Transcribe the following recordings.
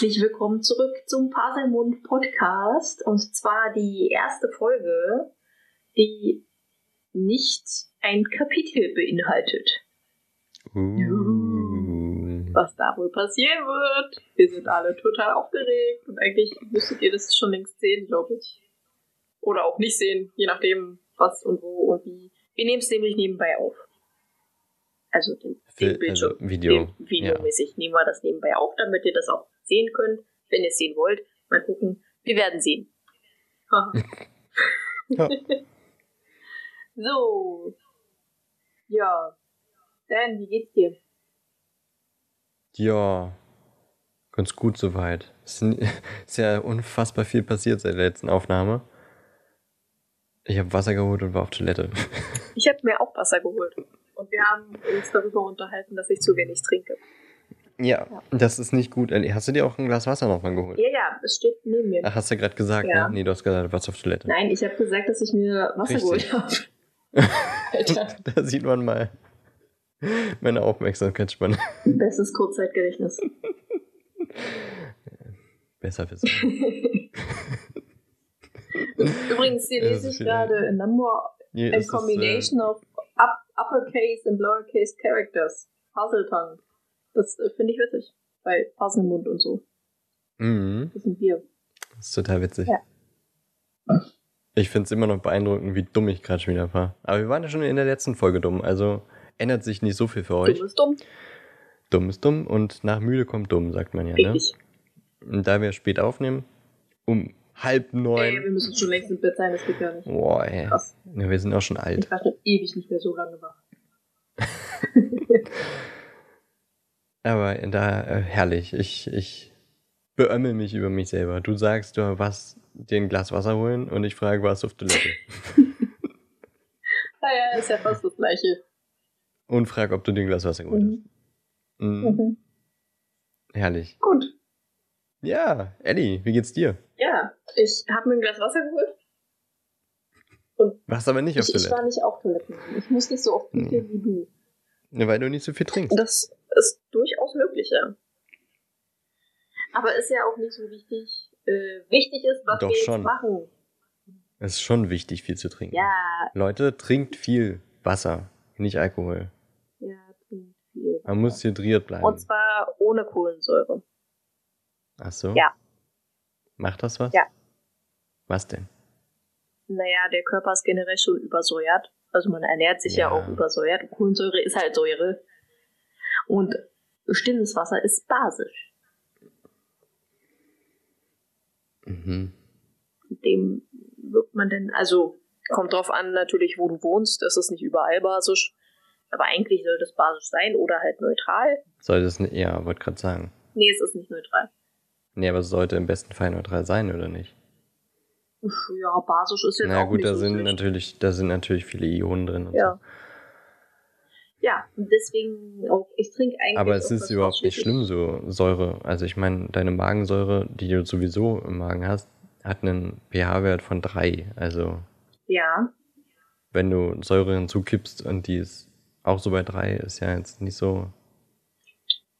Herzlich willkommen zurück zum Paselmund Podcast und zwar die erste Folge, die nicht ein Kapitel beinhaltet. Uh. Was da wohl passieren wird. Wir sind alle total aufgeregt und eigentlich müsstet ihr das schon längst sehen, glaube ich. Oder auch nicht sehen, je nachdem, was und wo und wie. Wir nehmen es nämlich nebenbei auf. Also den, den Bildschirm. also Video. Den videomäßig nehmen wir das nebenbei auf, damit ihr das auch sehen könnt, wenn ihr es sehen wollt. Mal gucken. Wir werden sehen. Ja. so. Ja. Dan, wie geht's dir? Ja, ganz gut soweit. Es ist ja unfassbar viel passiert seit der letzten Aufnahme. Ich habe Wasser geholt und war auf Toilette. Ich habe mir auch Wasser geholt. Und wir haben uns darüber unterhalten, dass ich zu wenig trinke. Ja, das ist nicht gut. Ellie, Hast du dir auch ein Glas Wasser nochmal geholt? Ja, ja, es steht neben mir. Ach, hast du gerade gesagt, Ja. ne? Nee, du hast gesagt, du warst auf Toilette. Nein, ich habe gesagt, dass ich mir Wasser Richtig. geholt habe. Da sieht man mal meine Aufmerksamkeitsspanne. Bestes Kurzzeitgedächtnis. Besser wissen. Übrigens, hier Ja, lese ich gerade a number Hier a ist es, combination of up, uppercase and lowercase characters. Puzzle-Tongue. Das äh, finde ich witzig. Bei Puzzlemund und so. Mhm, Das sind wir. das ist total witzig. Ja. Ich finde es immer noch beeindruckend, wie dumm ich gerade schon wieder war. Aber wir waren ja schon in der letzten Folge dumm, also ändert sich nicht so viel für euch. Dumm ist dumm. Dumm ist dumm und nach müde kommt dumm, sagt man ja. Ne? Richtig. Und da wir spät aufnehmen, um halb Ey, wir neun. müssen schon längst im Bett sein, das geht gar nicht. Boah, ey. Krass. Ja, wir sind auch schon alt. Ich war schon ewig nicht mehr so lange wach. Aber da, äh, herrlich. Ich, ich beömmel mich über mich selber. Du sagst, du warst dir ein Glas Wasser holen und ich frage, warst du auf Toilette? Naja, ist ja fast das Gleiche. und frag, ob du dir ein Glas Wasser geholt hast. Mhm. Mhm. Mhm. Herrlich. Gut. Ja, Eddie, wie geht's dir? Ja, ich habe mir ein Glas Wasser geholt. Warst aber nicht auf Ich, ich war Toilette. nicht auf Toiletten. Ich muss nicht so oft Nee. pinkeln wie du. Weil du nicht so viel trinkst. Das ist durchaus möglich, ja. Aber ist ja auch nicht so wichtig. Äh, wichtig ist, was Doch wir schon. machen. Es ist schon wichtig, viel zu trinken. Ja, Leute, trinkt viel Wasser, nicht Alkohol. ja, trinkt viel. Man muss hydriert bleiben. Und zwar ohne Kohlensäure. Ach so? Ja. Macht das was? Ja. Was denn? Naja, der Körper ist generell schon übersäuert. Also man ernährt sich ja, Ja. auch übersäuert. Kohlensäure ist halt Säure. Und stilles Wasser ist basisch. Mhm. Dem wirkt man denn, also kommt drauf an natürlich, wo du wohnst. Das ist nicht überall basisch. Aber eigentlich sollte es basisch sein oder halt neutral. Soll das nicht, ja, wollte gerade sagen. Nee, es ist nicht neutral. Nee, aber es sollte im besten Fall neutral sein, oder nicht? Ja, basisch ist jetzt Na auch gut, nicht da so sind natürlich, da sind natürlich viele Ionen drin und Ja. Ja, und deswegen auch, ich trinke eigentlich. Aber es ist überhaupt nicht schlimm, so Säure. Also ich meine, deine Magensäure, die du sowieso im Magen hast, hat einen pH-Wert von 3. Also Ja, wenn du Säure hinzukippst und die ist auch so bei 3, ist ja jetzt nicht so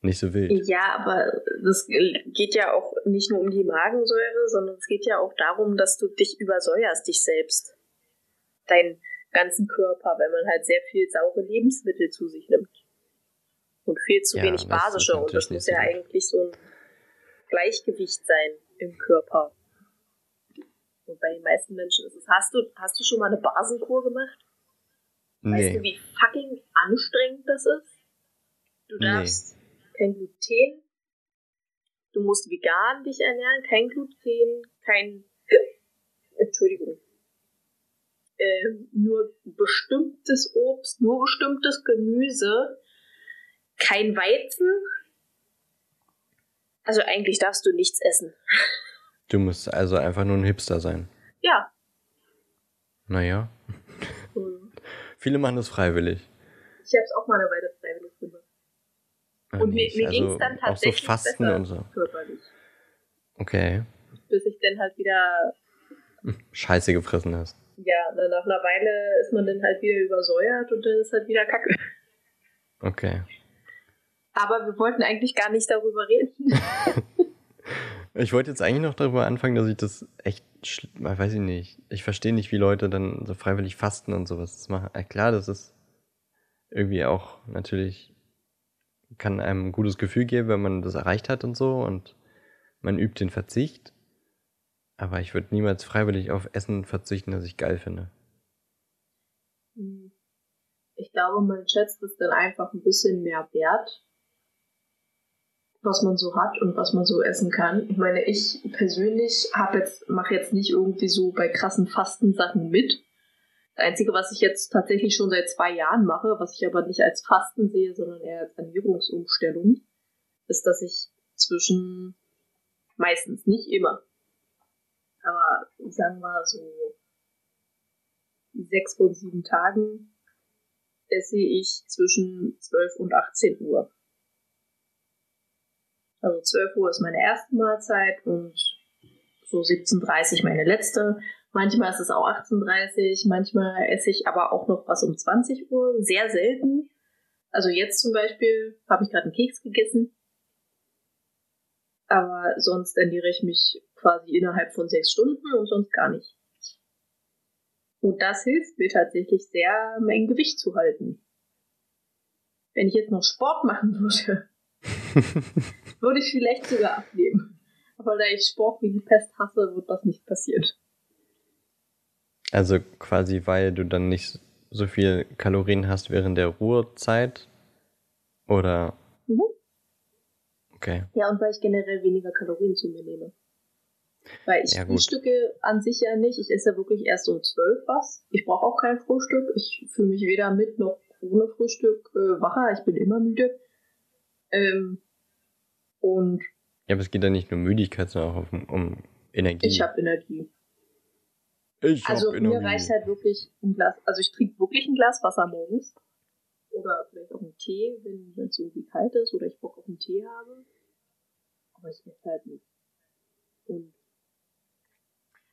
nicht so wild. Ja, aber das geht ja auch nicht nur um die Magensäure, sondern es geht ja auch darum, dass du dich übersäuerst, dich selbst. Deinen ganzen Körper, wenn man halt sehr viel saure Lebensmittel zu sich nimmt. Und viel zu Ja, wenig basische. Und das muss ja gut. eigentlich so ein Gleichgewicht sein im Körper. Und bei den meisten Menschen ist es. Hast du, hast du schon mal eine Basenkur gemacht? Weißt du, Nee. wie fucking anstrengend das ist? Du Nee. darfst kein Gluten, du musst vegan dich ernähren, kein Gluten, kein, Entschuldigung, ähm, nur bestimmtes Obst, nur bestimmtes Gemüse, kein Weizen. Also eigentlich darfst du nichts essen. Du musst also einfach nur ein Hipster sein. Ja. Naja. Hm. Viele machen das freiwillig. Ich habe es auch mal eine Weile freiwillig gemacht. Und mir, nicht. mir ging es Also dann auch so tatsächlich Fasten besser und so. körperlich. Okay. Bis ich dann halt wieder Scheiße gefressen hast. Ja, dann nach einer Weile ist man dann halt wieder übersäuert und dann ist halt wieder Kacke. Okay. Aber wir wollten eigentlich gar nicht darüber reden. Ich wollte jetzt eigentlich noch darüber anfangen, dass ich das echt, weiß ich nicht. Ich verstehe nicht, wie Leute dann so freiwillig fasten und sowas machen. klar, das ist irgendwie auch natürlich, kann einem ein gutes Gefühl geben, wenn man das erreicht hat und so und man übt den Verzicht. Aber ich würde niemals freiwillig auf Essen verzichten, das ich geil finde. Ich glaube, man schätzt es dann einfach ein bisschen mehr wert, was man so hat und was man so essen kann. Ich meine, ich persönlich habe jetzt mache jetzt nicht irgendwie so bei krassen Fastensachen mit. Das Einzige, was ich jetzt tatsächlich schon seit zwei Jahren mache, was ich aber nicht als Fasten sehe, sondern eher als Ernährungsumstellung, ist, dass ich zwischen meistens, nicht immer, aber sagen wir so sechs von sieben Tagen esse ich zwischen 12 und 18 Uhr. Also 12 Uhr ist meine erste Mahlzeit und so 17.30 Uhr meine letzte. Manchmal ist es auch 18.30 Uhr, manchmal esse ich aber auch noch was um 20 Uhr. Sehr selten. Also jetzt zum Beispiel habe ich gerade einen Keks gegessen. Aber sonst ernähre ich mich quasi innerhalb von sechs Stunden und sonst gar nicht. Und das hilft mir tatsächlich sehr, mein Gewicht zu halten. Wenn ich jetzt noch Sport machen würde, würde ich vielleicht sogar abnehmen. Aber da ich Sport wie die Pest hasse, wird das nicht passieren. Also quasi, weil du dann nicht so viel Kalorien hast während der Ruhezeit? Oder? Mhm. Okay. Ja, und weil ich generell weniger Kalorien zu mir nehme. Weil ich ja, frühstücke an sich ja nicht. Ich esse ja wirklich erst um zwölf was. Ich brauche auch kein Frühstück. Ich fühle mich weder mit noch ohne Frühstück äh, wacher. Ich bin immer müde. Ähm, und. Ja, aber es geht ja nicht nur Müdigkeit, sondern auch um, um Energie. Ich habe Energie. Ich also hab Energie. mir reicht halt wirklich ein Glas. Also ich trinke wirklich ein Glas Wasser morgens. Oder vielleicht auch einen Tee, wenn es irgendwie kalt ist oder ich Bock auf einen Tee habe. Aber ich esse halt nicht. Und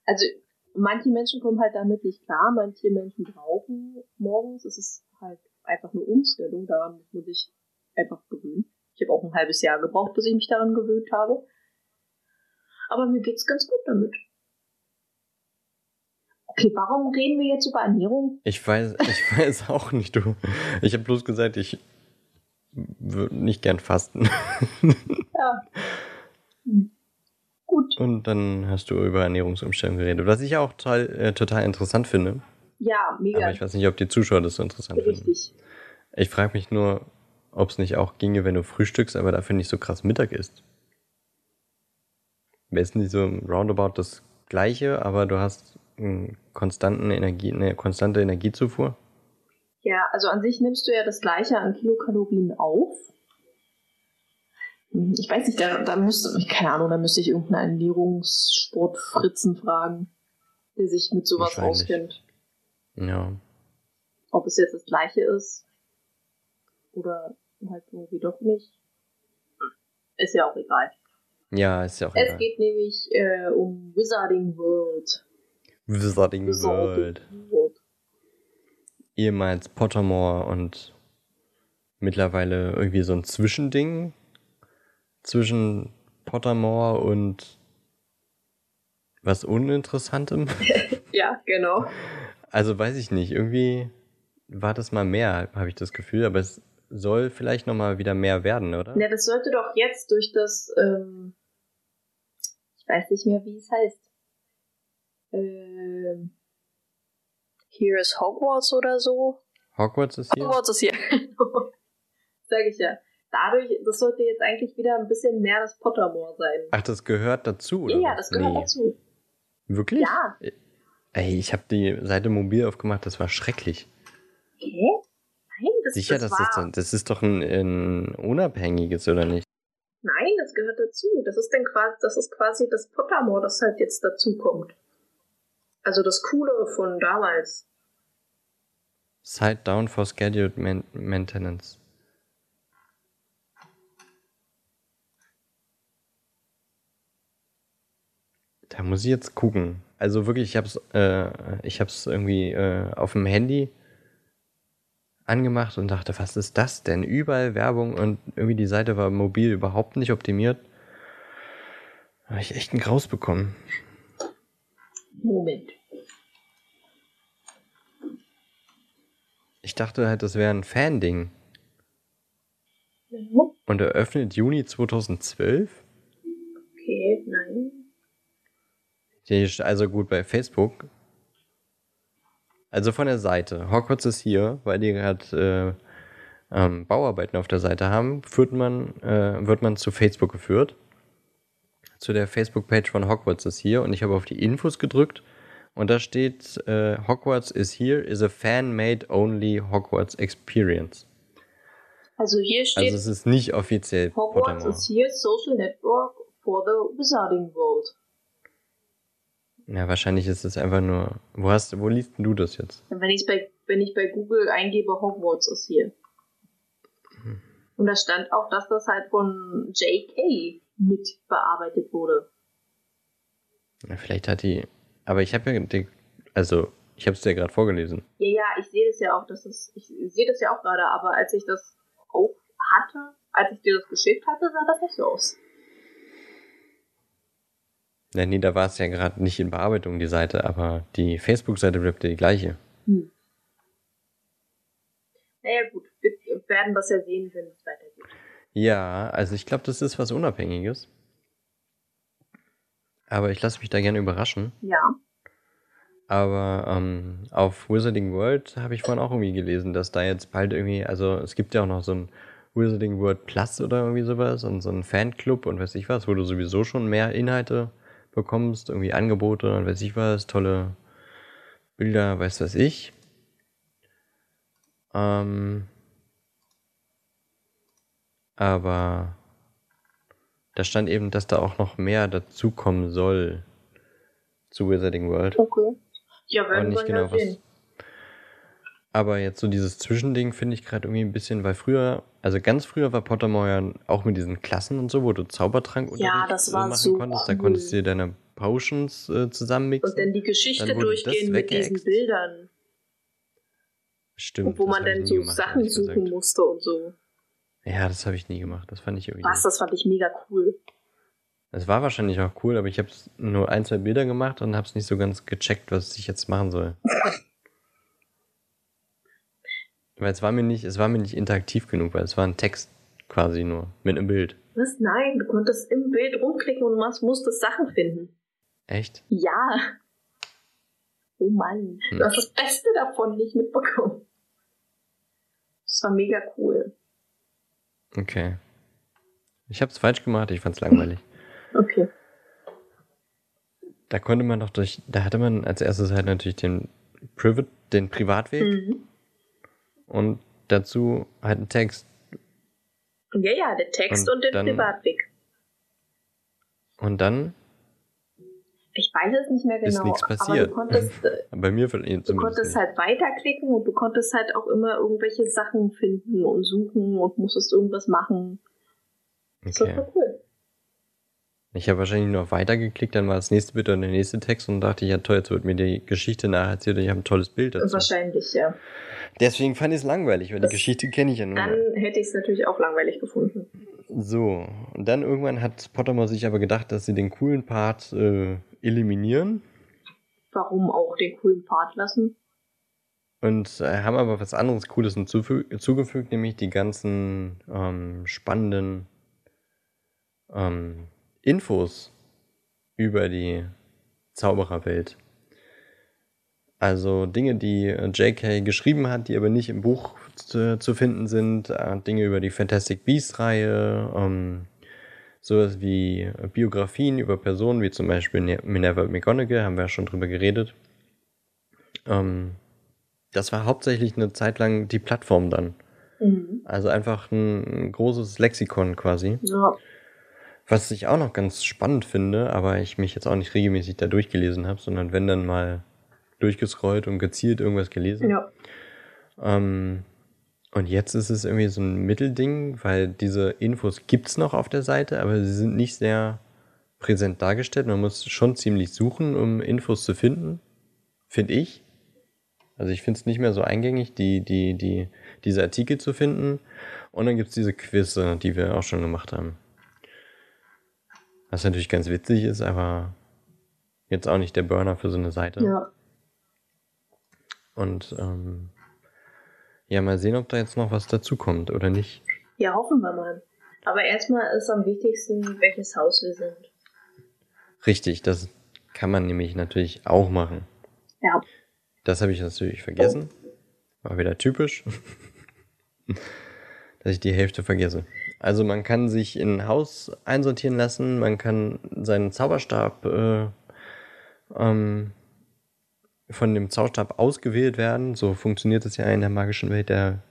also manche Menschen kommen halt damit nicht klar, manche Menschen brauchen morgens. Es ist halt einfach eine Umstellung, daran muss man sich einfach gewöhnen. Ich habe auch ein halbes Jahr gebraucht, bis ich mich daran gewöhnt habe. Aber mir geht's ganz gut damit. Okay, warum reden wir jetzt über Ernährung? Ich weiß, ich weiß auch nicht, du. Ich habe bloß gesagt, ich würde nicht gern fasten. ja. Hm. Gut. Und dann hast du über Ernährungsumstellung geredet, was ich auch total, äh, total interessant finde. Ja, mega. Aber ich weiß nicht, ob die Zuschauer das so interessant Richtig. finden. Richtig. Ich frage mich nur, ob es nicht auch ginge, wenn du frühstückst, aber dafür nicht so krass Mittag isst. Wäre es nicht so roundabout das Gleiche, aber du hast einen konstanten Energie, eine konstante Energiezufuhr? Ja, also an sich nimmst du ja das Gleiche an Kilokalorien auf. Hm, ich weiß nicht, da, da müsste, keine Ahnung, da müsste ich irgendeinen Ernährungssportfritzen fragen, der sich mit sowas auskennt. Ja. Ob es jetzt das gleiche ist oder halt irgendwie doch nicht. Ist ja auch egal. Ja, ist ja auch es egal. Es geht nämlich äh, um Wizarding World. Wizarding, Wizarding World. World. Ehemals Pottermore und mittlerweile irgendwie so ein Zwischending zwischen Pottermore und was Uninteressantem. ja, genau. Also weiß ich nicht, irgendwie war das mal mehr, habe ich das Gefühl, aber es soll vielleicht nochmal wieder mehr werden, oder? Ja, das sollte doch jetzt durch das, ähm, ich weiß nicht mehr, wie es heißt. Ähm, Here is Hogwarts oder so. Hogwarts ist hier? Hogwarts ist hier, Sag ich ja. Dadurch, das sollte jetzt eigentlich wieder ein bisschen mehr das Pottermore sein. Ach, das gehört dazu, oder? Ja, das gehört nee. dazu. Wirklich? Ja. Ey, ich habe die Seite mobil aufgemacht, das war schrecklich. Hä? Nein, das, Sicher, das, das ist dann, das ist doch ein, ein unabhängiges, oder nicht? Nein, das gehört dazu. Das ist dann quasi, das ist quasi das Pottermore, das halt jetzt dazu kommt. Also das Coole von damals. Side down for scheduled maintenance. Da muss ich jetzt gucken. Also wirklich, ich hab's, äh, ich hab's irgendwie äh, auf dem Handy angemacht und dachte, was ist das denn? Überall Werbung und irgendwie die Seite war mobil überhaupt nicht optimiert. Habe ich echt einen Graus bekommen. Moment. Ich dachte halt, das wäre ein Fan-Ding. Und eröffnet Juni 2012? Okay, nein. Hier ist Also gut, bei Facebook. Also von der Seite. Hogwarts ist hier, weil die gerade äh, ähm, Bauarbeiten auf der Seite haben, führt man, äh, wird man zu Facebook geführt. Zu der Facebook-Page von Hogwarts ist hier und ich habe auf die Infos gedrückt und da steht äh, Hogwarts is here is a fan-made only Hogwarts experience. Also hier steht Also es ist nicht offiziell Hogwarts Pottermore. is here, social network for the Wizarding World. Ja, wahrscheinlich ist es einfach nur. Wo hast wo liest denn du das jetzt? Wenn, ich's bei, wenn ich bei Google eingebe, Hogwarts ist hier. Hm. Und da stand auch, dass das halt von J.K. mit bearbeitet wurde. Ja, vielleicht hat die. Aber ich habe ja die, also ich habe es dir gerade vorgelesen. Ja, ja, ich sehe das ja auch, dass es, ich sehe das ja auch gerade, aber als ich das auch hatte, als ich dir das geschickt hatte, sah das nicht so aus. Ja, nee, da war es ja gerade nicht in Bearbeitung, die Seite, aber die Facebook-Seite bleibt ja die gleiche. Hm. Naja, gut, wir werden das ja sehen, wenn es weitergeht. Ja, also ich glaube, das ist was Unabhängiges. Aber ich lasse mich da gerne überraschen. Ja. Aber ähm, auf Wizarding World habe ich vorhin auch irgendwie gelesen, dass da jetzt bald irgendwie, also es gibt ja auch noch so ein Wizarding World Plus oder irgendwie sowas und so ein Fanclub und weiß ich was, wo du sowieso schon mehr Inhalte bekommst, irgendwie Angebote und weiß ich was, tolle Bilder, weiß was ich. Ähm, aber da stand eben, dass da auch noch mehr dazukommen soll zu Wizarding World. Okay. Ja, werden nicht wir genau ja was. sehen. Aber jetzt so dieses Zwischending finde ich gerade irgendwie ein bisschen, weil früher, also ganz früher war Pottermore ja auch mit diesen Klassen und so, wo du Zaubertrank Ja, das war machen so konntest. Da konntest du dir deine Potions äh, zusammenmixen. Und dann die Geschichte Dann durchgehen mit diesen. Bildern. Stimmt. Und wo man dann so gemacht, Sachen suchen gesagt. musste und so. Ja, das habe ich nie gemacht. Das fand ich irgendwie. Was, das fand ich mega cool. Das war wahrscheinlich auch cool, aber ich habe nur ein, zwei Bilder gemacht und habe es nicht so ganz gecheckt, was ich jetzt machen soll. weil es war mir nicht, es war mir nicht interaktiv genug, weil es war ein Text quasi nur mit einem Bild. Was? Nein, du konntest im Bild rumklicken und mus- musstest Sachen finden. Echt? Ja. Oh Mann, Hm. du hast das Beste davon nicht mitbekommen. Das war mega cool. Okay. Ich habe es falsch gemacht, ich fand's langweilig. Okay. Da konnte man doch durch, da hatte man als erstes halt natürlich den Privat, den Privatweg Mhm. Und dazu halt einen Text. Ja, ja, der Text Und und, den dann- Privatweg. Und dann, Ich weiß es nicht mehr Ist genau. nichts Aber passiert. du konntest, äh, bei mir du konntest nicht. halt weiterklicken und du konntest halt auch immer irgendwelche Sachen finden und suchen und musstest irgendwas machen. Das war Okay. cool. Ich habe wahrscheinlich nur auf weiter geklickt, dann war das nächste Bild und der nächste Text und dachte, ja toll, jetzt wird mir die Geschichte nacherzählt und ich habe ein tolles Bild dazu. Wahrscheinlich, ja. Deswegen fand ich es langweilig, weil Das- die Geschichte kenne ich ja nun Dann hätte ich es natürlich auch langweilig gefunden. So, und dann irgendwann hat Pottermore sich aber gedacht, dass sie den coolen Part äh, eliminieren Warum auch den coolen Part lassen? und äh, haben aber was anderes Cooles hinzufü- zugefügt, nämlich die ganzen ähm, spannenden ähm, Infos über die Zaubererwelt. Also Dinge, die äh, J.K. geschrieben hat, die aber nicht im Buch zu, zu finden sind. Äh, Dinge über die Fantastic Beasts-Reihe. Ähm, sowas wie Biografien über Personen, wie zum Beispiel Ne- Minerva McGonagall, haben wir ja schon drüber geredet. Ähm, das war hauptsächlich eine Zeit lang die Plattform dann. Mhm. Also einfach ein, ein großes Lexikon quasi. Ja. Was ich auch noch ganz spannend finde, aber ich mich jetzt auch nicht regelmäßig da durchgelesen habe, sondern wenn dann mal durchgescrollt und gezielt irgendwas gelesen. ja. Ähm, und jetzt ist es irgendwie so ein Mittelding, weil diese Infos gibt's noch auf der Seite, aber sie sind nicht sehr präsent dargestellt. Man muss schon ziemlich suchen, um Infos zu finden, finde ich. Also ich finde es nicht mehr so eingängig, die, die, die, diese Artikel zu finden. Und dann gibt's diese Quizze, die wir auch schon gemacht haben. Was natürlich ganz witzig ist, aber jetzt auch nicht der Burner für so eine Seite. Ja. Und ähm, ja, mal sehen, ob da jetzt noch was dazukommt oder nicht. Ja, hoffen wir mal. Aber erstmal ist am wichtigsten, welches Haus wir sind. Richtig, das kann man nämlich natürlich auch machen. Ja. Das habe ich natürlich vergessen. War wieder typisch. Dass ich die Hälfte vergesse. Also man kann sich in ein Haus einsortieren lassen, man kann seinen Zauberstab äh, ähm, von dem Zauberstab ausgewählt werden. So funktioniert es ja in der magischen Welt. Der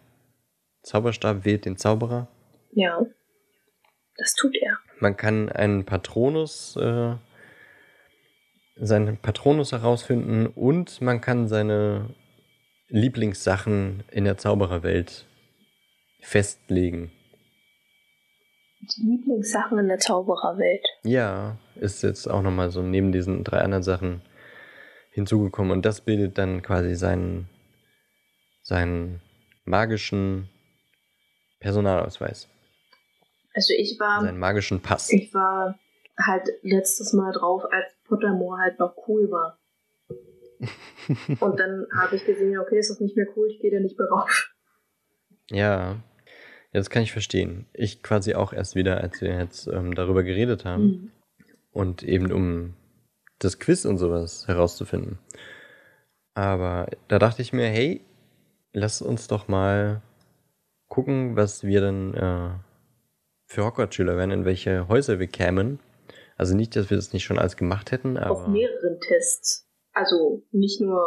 Zauberstab wählt den Zauberer. Ja. Das tut er. Man kann einen Patronus, äh, seinen Patronus herausfinden und man kann seine Lieblingssachen in der Zaubererwelt festlegen. Die Lieblingssachen in der Zaubererwelt. Ja, ist jetzt auch nochmal so neben diesen drei anderen Sachen hinzugekommen und das bildet dann quasi seinen, seinen magischen Personalausweis. Also ich war. Seinen magischen Pass. Ich war halt letztes Mal drauf, als Pottermore halt noch cool war. und dann habe ich gesehen, okay, ist das nicht mehr cool, ich gehe da nicht mehr rauf. Ja, ja, das kann ich verstehen. Ich quasi auch erst wieder, als wir jetzt ähm, darüber geredet haben. Mhm. Und eben um das Quiz und sowas herauszufinden. Aber da dachte ich mir, hey, lass uns doch mal gucken, was wir dann äh, für Hogwarts-Schüler werden, in welche Häuser wir kämen. Also nicht, dass wir das nicht schon alles gemacht hätten, aber. Auf mehreren Tests. Also nicht nur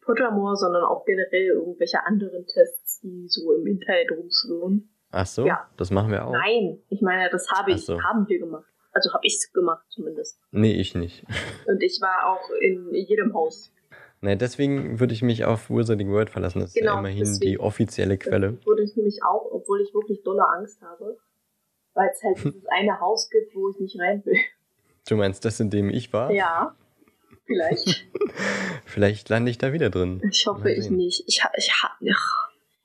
Pottermore, sondern auch generell irgendwelche anderen Tests, die so im Internet rumschwirren. Ach so, Ja. das machen wir auch. Nein, ich meine, das habe ich, so. haben wir gemacht. Also habe ich gemacht zumindest. Nee, ich nicht. Und ich war auch in jedem Haus. Nee, deswegen würde ich mich auf Wizarding World verlassen. Das ist ja Genau, immerhin deswegen. die offizielle Quelle. Das würde ich nämlich auch, obwohl ich wirklich dolle Angst habe. Weil es halt dieses eine Haus gibt, wo ich nicht rein will. Du meinst das, in dem ich war? Ja, vielleicht. Vielleicht lande ich da wieder drin. Ich hoffe, ich nicht. Ich, ich, ha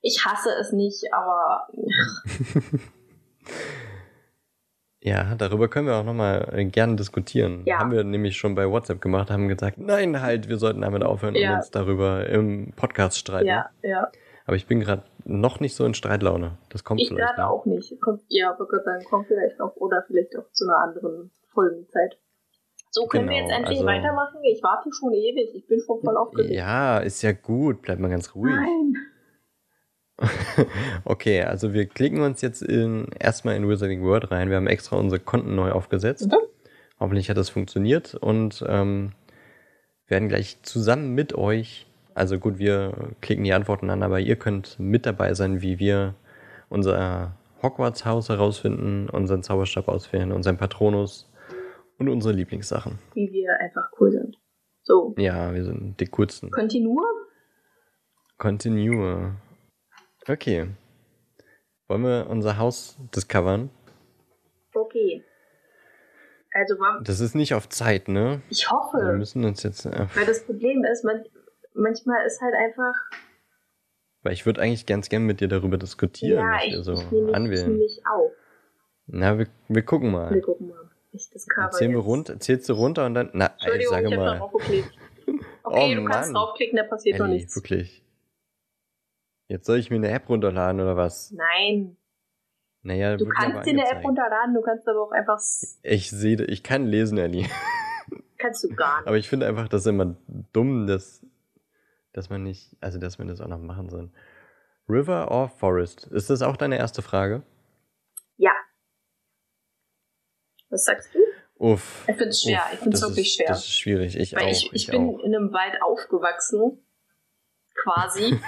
ich hasse es nicht, aber Ja, darüber können wir auch nochmal äh, gerne diskutieren. Ja. Haben wir nämlich schon bei WhatsApp gemacht, haben gesagt, nein, halt, wir sollten damit aufhören Ja. und uns darüber im Podcast streiten. ja, ja. Aber ich bin gerade noch nicht so in Streitlaune. Das kommt Ich vielleicht. gerade noch. auch nicht. Kommt, ja, aber Gott Dank kommt vielleicht noch oder vielleicht auch zu einer anderen Folgenzeit. So, können wir Genau, jetzt endlich also- weitermachen? Ich warte schon ewig. Ich bin schon voll aufgeregt. Ja, ist ja gut. Bleib mal ganz ruhig. Nein. Okay, also wir klicken uns jetzt in, erstmal in Wizarding World rein. Wir haben extra unsere Konten neu aufgesetzt. Mhm. Hoffentlich hat das funktioniert und ähm, werden gleich zusammen mit euch, also gut, wir klicken die Antworten an, aber ihr könnt mit dabei sein, wie wir unser Hogwarts-Haus herausfinden, unseren Zauberstab auswählen, unseren Patronus und unsere Lieblingssachen. Wie wir einfach cool sind. So, Ja, wir sind die coolsten. Continue? Continue. Okay. Wollen wir unser Haus discovern? Okay. Also, Das ist nicht auf Zeit, ne? ich Wir hoffe. müssen uns jetzt. Äh, Weil das Problem ist, man, manchmal ist halt einfach. weil ich würde eigentlich ganz gern mit dir darüber diskutieren, ja, was ich, wir so ich nehme anwählen. ziemlich auf. Na, wir, wir gucken Wir mal. gucken mal. Ich Zählen wir runter, zählst du runter und dann. Na, ich Entschuldigung, sage ich mal. drauf geklickt. Okay, Oh du kannst Mann. draufklicken, da passiert doch Ellie, nichts. wirklich. Jetzt soll ich mir eine App runterladen oder was? Nein, Naja, du kannst dir eine App runterladen, du kannst aber auch einfach. Ich sehe, ich kann lesen, Ellie. Kannst du gar nicht. Aber ich finde einfach, das ist immer dumm, dass, dass man nicht, also dass wir das auch noch machen sollen. River or Forest? Ist das auch deine erste Frage? Ja. Was sagst du? Uff. Ich find's schwer, Uff, ich find's das wirklich ist, schwer. Das ist schwierig. Ich Weil auch. ich, ich, ich bin auch. in einem Wald aufgewachsen. Quasi.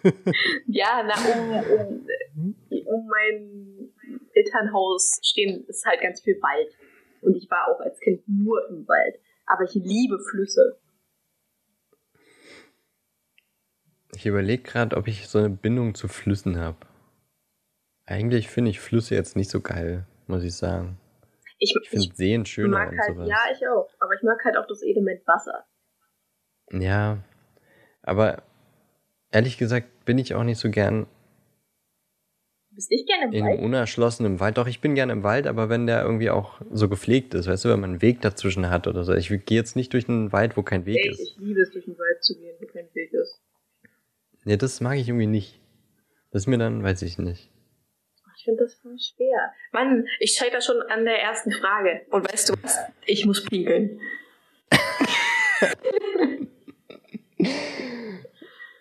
ja, na, um, um, um mein Elternhaus stehen ist halt ganz viel Wald. Und ich war auch als Kind nur im Wald. Aber ich liebe Flüsse. Ich überlege gerade, ob ich so eine Bindung zu Flüssen habe. Eigentlich finde ich Flüsse jetzt nicht so geil, muss ich sagen. Ich, Ich finde Seen schöner mag und halt, sowas. ja, ich auch. Aber ich mag halt auch das Element Wasser. Ja, aber ehrlich gesagt bin ich auch nicht so gern Du bist nicht gerne im In Wald? einem unerschlossenen Wald. Doch, ich bin gerne im Wald, aber wenn der irgendwie auch so gepflegt ist, weißt du, wenn man einen Weg dazwischen hat oder so. Ich gehe jetzt nicht durch einen Wald, wo kein Weg Ey, ist. ich liebe es, durch den Wald zu gehen, wo kein Weg ist. Nee, das mag ich irgendwie nicht. Das ist mir dann, weiß ich nicht. Ich finde das voll schwer. Mann, ich scheitere schon an der ersten Frage. Und weißt du was? Ich muss pinkeln.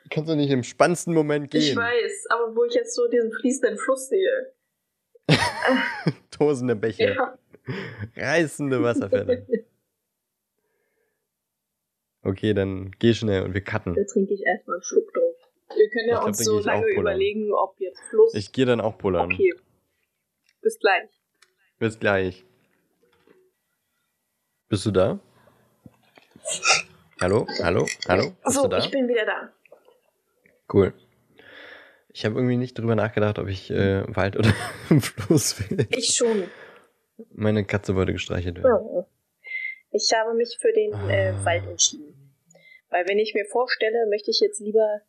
Kannst du nicht im spannendsten Moment Ich weiß, aber wo ich jetzt so diesen fließenden Fluss sehe. Tosende Bäche, Ja. reißende Wasserfälle. Okay, dann geh schnell und wir cutten. Da trinke ich erstmal einen Schluck drauf. Wir können ja Ich glaub, uns so lange überlegen, ob jetzt Fluss. Ich gehe dann auch pullern. okay. Bis gleich. Bis gleich. Bist du da? Hallo? Hallo? Hallo? Bist So, du da? ich bin wieder da. Cool. Ich habe irgendwie nicht drüber nachgedacht, ob ich äh, Wald oder Fluss will. Ich schon. Meine Katze wollte gestreichelt werden. Ja. Ich habe mich für den äh, Ah. Wald entschieden. Weil wenn ich mir vorstelle, möchte ich jetzt lieber,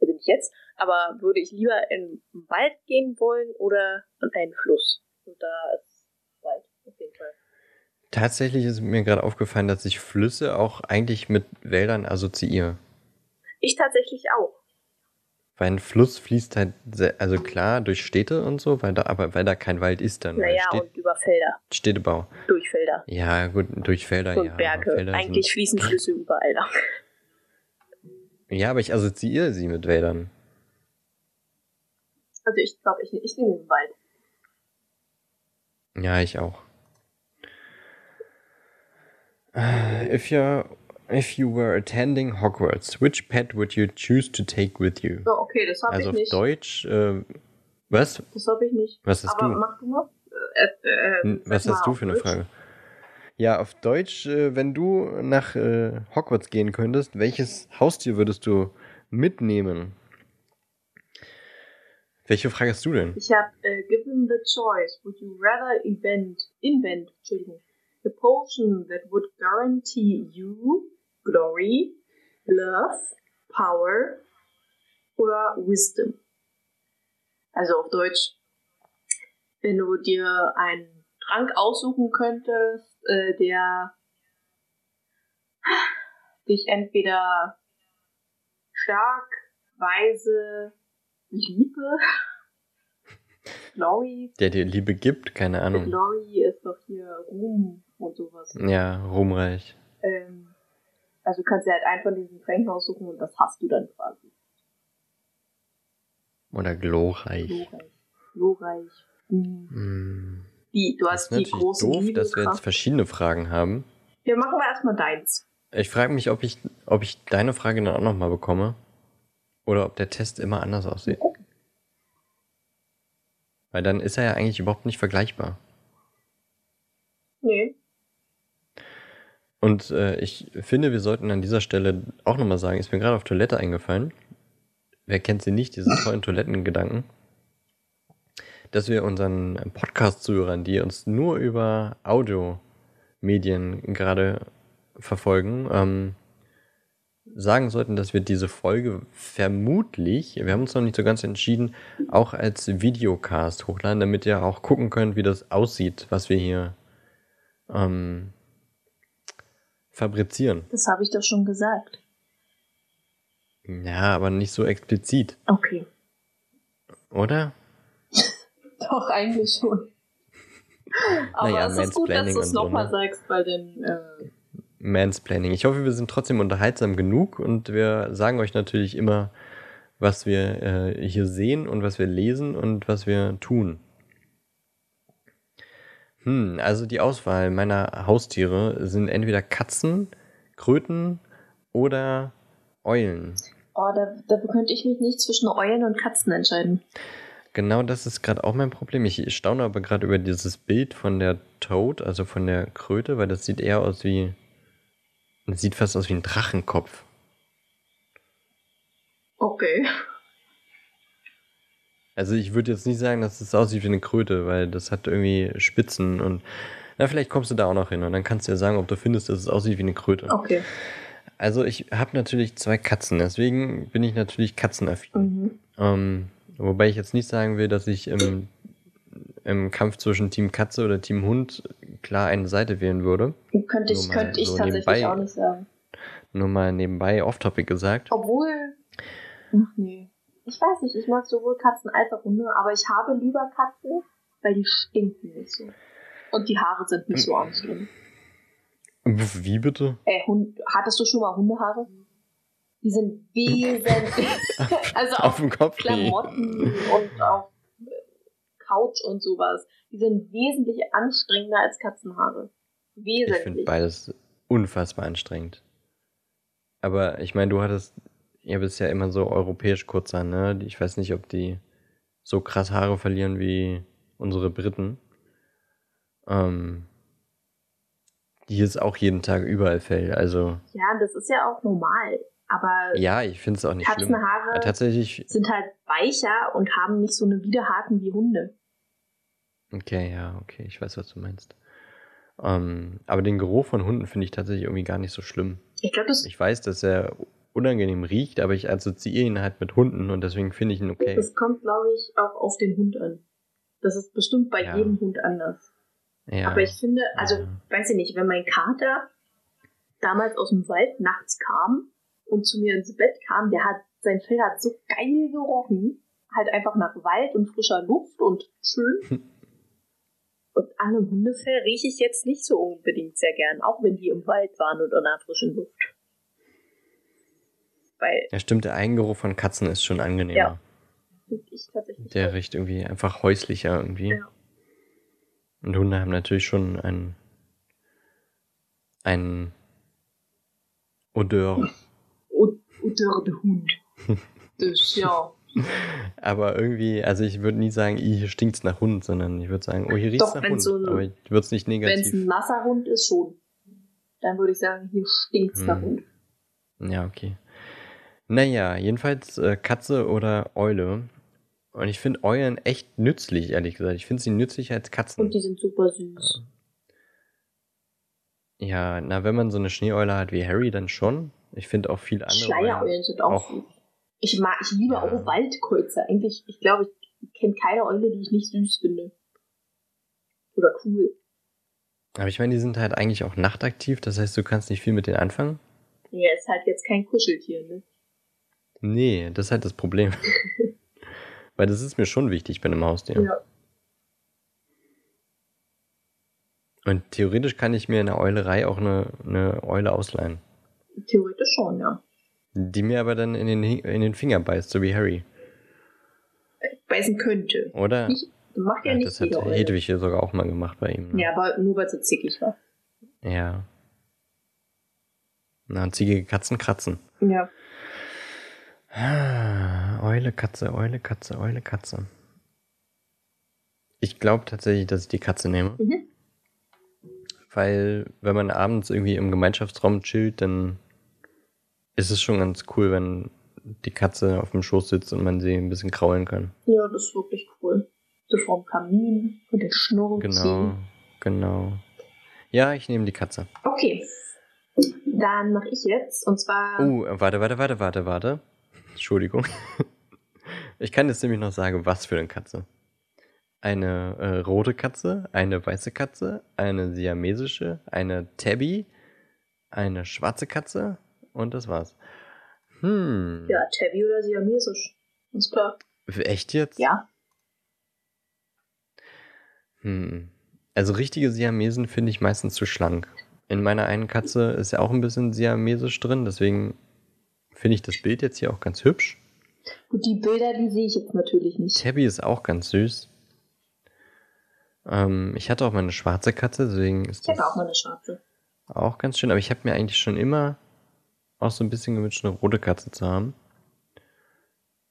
also nicht jetzt, aber würde ich lieber in den Wald gehen wollen oder an einen Fluss. Und da ist Wald auf jeden Fall. Tatsächlich ist mir gerade aufgefallen, dass ich Flüsse auch eigentlich mit Wäldern assoziiere. Ich tatsächlich auch. Weil ein Fluss fließt halt, sehr, also klar, durch Städte und so, weil da, aber weil da kein Wald ist dann. Naja, Städ- und über Felder, Städtebau. durch Felder Ja, gut, durch Felder, und ja. Berge. Felder Eigentlich sind, fließen Flüsse überall lang. Ja, aber ich assoziiere sie mit Wäldern. Also ich glaube, ich, ich nehme den Wald. Ja, ich auch. Uh, If you're, if you were attending Hogwarts, which pet would you choose to take with you? So, okay, das habe Also ich auf nicht. Deutsch, äh, was? Das habe ich nicht. Was hast Aber du? mach du mal. Äh, äh, sag Was hast du auf für eine Deutsch. Frage? Ja, auf Deutsch, äh, wenn du nach äh, Hogwarts gehen könntest, welches Haustier würdest du mitnehmen? Welche Frage hast du denn? Ich habe äh, given the choice, would you rather invent, invent, Entschuldigung, a potion that would guarantee you glory, love, power oder wisdom? Also auf Deutsch, wenn du dir einen Trank aussuchen könntest, äh, der dich entweder stark, weise, Liebe, Glory, Der dir Liebe gibt? Keine Ahnung. Glory ist doch hier Ruhm und sowas. Ja, ruhmreich. Ähm, also du kannst dir halt einen von diesen Tränken aussuchen und das hast du dann quasi. Oder glorreich. Glorreich. Glorreich. Ruhm. Hm. Die, du Das hast ist die natürlich große doof, dass wir jetzt verschiedene Fragen haben. Ja, machen wir erstmal deins. Ich frage mich, ob ich, ob ich deine Frage dann auch nochmal bekomme. Oder ob der Test immer anders aussieht. Weil dann ist er ja eigentlich überhaupt nicht vergleichbar. Nee. Und äh, ich finde, wir sollten an dieser Stelle auch nochmal sagen, ist mir gerade auf Toilette eingefallen. Wer kennt sie nicht, diese tollen Toilettengedanken? Dass wir unseren Podcast-Zuhörern, die uns nur über Audiomedien gerade verfolgen, ähm, sagen sollten, dass wir diese Folge vermutlich, wir haben uns noch nicht so ganz entschieden, auch als Videocast hochladen, damit ihr auch gucken könnt, wie das aussieht, was wir hier ähm, fabrizieren. Das habe ich doch schon gesagt. Ja, aber nicht so explizit, Okay. oder? Doch, eigentlich schon. Aber Naja, es ist gut, dass du es und so, nochmal ne? sagst, weil dann, äh, Mansplaining. Ich hoffe, wir sind trotzdem unterhaltsam genug und wir sagen euch natürlich immer, was wir äh, hier sehen und was wir lesen und was wir tun. Hm, also die Auswahl meiner Haustiere sind entweder Katzen, Kröten oder Eulen. oh, da, da könnte ich mich nicht zwischen Eulen und Katzen entscheiden. Genau das ist gerade auch mein Problem. Ich staune aber gerade über dieses Bild von der Toad, also von der Kröte, weil das sieht eher aus wie. Das sieht fast aus wie ein Drachenkopf. Okay. Also ich würde jetzt nicht sagen, dass es aussieht wie eine Kröte, weil das hat irgendwie Spitzen und. Na, vielleicht kommst du da auch noch hin und dann kannst du ja sagen, ob du findest, dass es aussieht wie eine Kröte. Okay. Also ich habe natürlich zwei Katzen, deswegen bin ich natürlich katzenaffin. Mhm. Ähm, Wobei ich jetzt nicht sagen will, dass ich im, im Kampf zwischen Team Katze oder Team Hund klar eine Seite wählen würde. Könnte ich, mal könnte ich so tatsächlich nebenbei. auch nicht sagen. Nur mal nebenbei off-topic gesagt. Obwohl. Ach nee. Ich weiß nicht, ich mag sowohl Katzen als auch Hunde, aber ich habe lieber Katzen, weil die stinken nicht so. Und die Haare sind nicht so anstrengend. Wie bitte? Ey, Hund, hattest du schon mal Hundehaare? Die sind wesentlich. also Auf auf dem Kopf? Klamotten und auf äh, Couch und sowas. Die sind wesentlich anstrengender als Katzenhaare. Ich finde Wesentlich. beides unfassbar anstrengend. Aber ich meine, du hattest, ihr bist ja immer so europäisch kurzer, ne? Die- Ich weiß nicht, ob die so krass Haare verlieren wie unsere Briten. Ähm, die ist auch jeden Tag überall Fell. Also, Ja, das ist ja auch normal. Aber ja, ich finde es auch nicht schlimm. Katzenhaare Ja, tatsächlich, sind halt weicher und haben nicht so eine Widerhaken wie Hunde. okay, ja, okay, ich weiß, was du meinst. Ähm, aber den Geruch von Hunden finde ich tatsächlich irgendwie gar nicht so schlimm. Ich glaube, das, Ich weiß, dass er unangenehm riecht, aber ich assoziiere ihn halt mit Hunden und deswegen finde ich ihn okay. das kommt, glaube ich, auch auf den Hund an. Das ist bestimmt bei Ja. jedem Hund anders. Ja. Aber ich finde, also, Ja. weiß ich nicht, wenn mein Kater damals aus dem Wald nachts kam und zu mir ins Bett kam, der hat, sein Fell hat so geil gerochen. Halt einfach nach Wald und frischer Luft und schön. und an einem Hundefell rieche ich jetzt nicht so unbedingt sehr gern, auch wenn die im Wald waren und an der frischen Luft. Weil Ja, stimmt, der Eigengeruch von Katzen ist schon angenehmer. Ja. ich tatsächlich. Der riecht irgendwie einfach häuslicher irgendwie. Ja. Und Hunde haben natürlich schon ein, ein Odeur. Der der Hund. Das, ja. Aber irgendwie, also ich würde nie sagen, "Ih, hier stinkt's nach Hund, sondern ich würde sagen, oh, hier riecht's Doch, nach Hund. so ein- aber ich würde es nicht Wenn es negativ. ein nasser Hund ist, schon. Dann würde ich sagen, hier stinkt's nach Hm. Hund. Ja, okay. Naja, jedenfalls äh, Katze oder Eule. Und ich finde Eulen echt nützlich, ehrlich gesagt. Ich finde sie nützlicher als Katzen. Und die sind super süß. Ja, na, wenn man so eine Schneeeule hat wie Harry, dann schon. Ich finde auch viele andere Schleiereulen sind auch, auch- süß. Ich mag, ich liebe Ja. auch Waldkreuzer. Eigentlich, ich glaube, ich kenne keine Eule, die ich nicht süß finde. Oder cool. Aber ich meine, die sind halt eigentlich auch nachtaktiv, das heißt, du kannst nicht viel mit denen anfangen. Ja, ist halt jetzt kein Kuscheltier, ne? Nee, das ist halt das Problem. Weil das ist mir schon wichtig bei einem Haustier. Ja. Und theoretisch kann ich mir in der Eulerei auch eine, eine Eule ausleihen. Theoretisch schon, ja. Die mir aber dann in den, in den Finger beißt, so wie Harry. Beißen könnte. Oder? Nicht, macht ja, Ja, nicht das hat. Hedwig hier sogar auch mal gemacht bei ihm. Ne? Ja, aber nur weil sie zickig war. Ja. Na, und ziegige Katzen kratzen. Ja. Ah, Eule, Katze, Eule, Katze, Eule, Katze. Ich glaube tatsächlich, dass ich die Katze nehme. Mhm. Weil, wenn man abends irgendwie im Gemeinschaftsraum chillt, dann ist es schon ganz cool, wenn die Katze auf dem Schoß sitzt und man sie ein bisschen kraulen kann. Ja, das ist wirklich cool. So vorm Kamin und der Schnurren Genau, ziehen. genau. Ja, ich nehme die Katze. Okay. Dann mache ich jetzt, und zwar. Oh, warte, warte, warte, warte, warte. Entschuldigung. Ich kann jetzt nämlich noch sagen, was für eine Katze. Eine äh, rote Katze, eine weiße Katze, eine siamesische, eine Tabby, eine schwarze Katze und das war's. Hm. Ja, Tabby oder Siamesisch. Ist klar. Echt jetzt? Ja. Hm. Also richtige Siamesen finde ich meistens zu schlank. In meiner einen Katze ist ja auch ein bisschen siamesisch drin, deswegen finde ich das Bild jetzt hier auch ganz hübsch. Gut, die Bilder, die sehe ich jetzt natürlich nicht. Tabby ist auch ganz süß. Ähm, ich hatte auch mal eine schwarze Katze, deswegen ist Ich das habe auch mal eine schwarze. auch ganz schön. Aber ich habe mir eigentlich schon immer auch so ein bisschen gewünscht, eine rote Katze zu haben.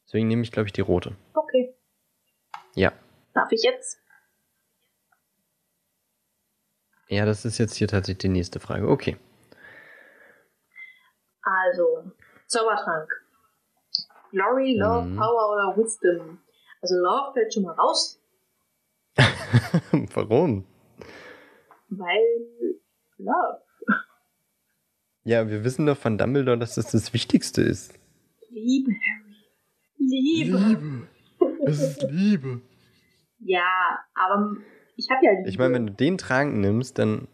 Deswegen nehme ich, glaube ich, die rote. Okay. Ja. Darf ich jetzt? Ja, das ist jetzt hier tatsächlich die nächste Frage. Okay. Also, Zaubertrank. Glory, Love, Mhm. Power oder Wisdom. Also Love fällt schon mal raus, Warum? weil Love. Ja, wir wissen doch von Dumbledore, dass das das Wichtigste ist. Liebe, Harry. Liebe. Es ist Liebe. Ja, aber ich habe ja Liebe. Ich meine, wenn du den Trank nimmst, dann,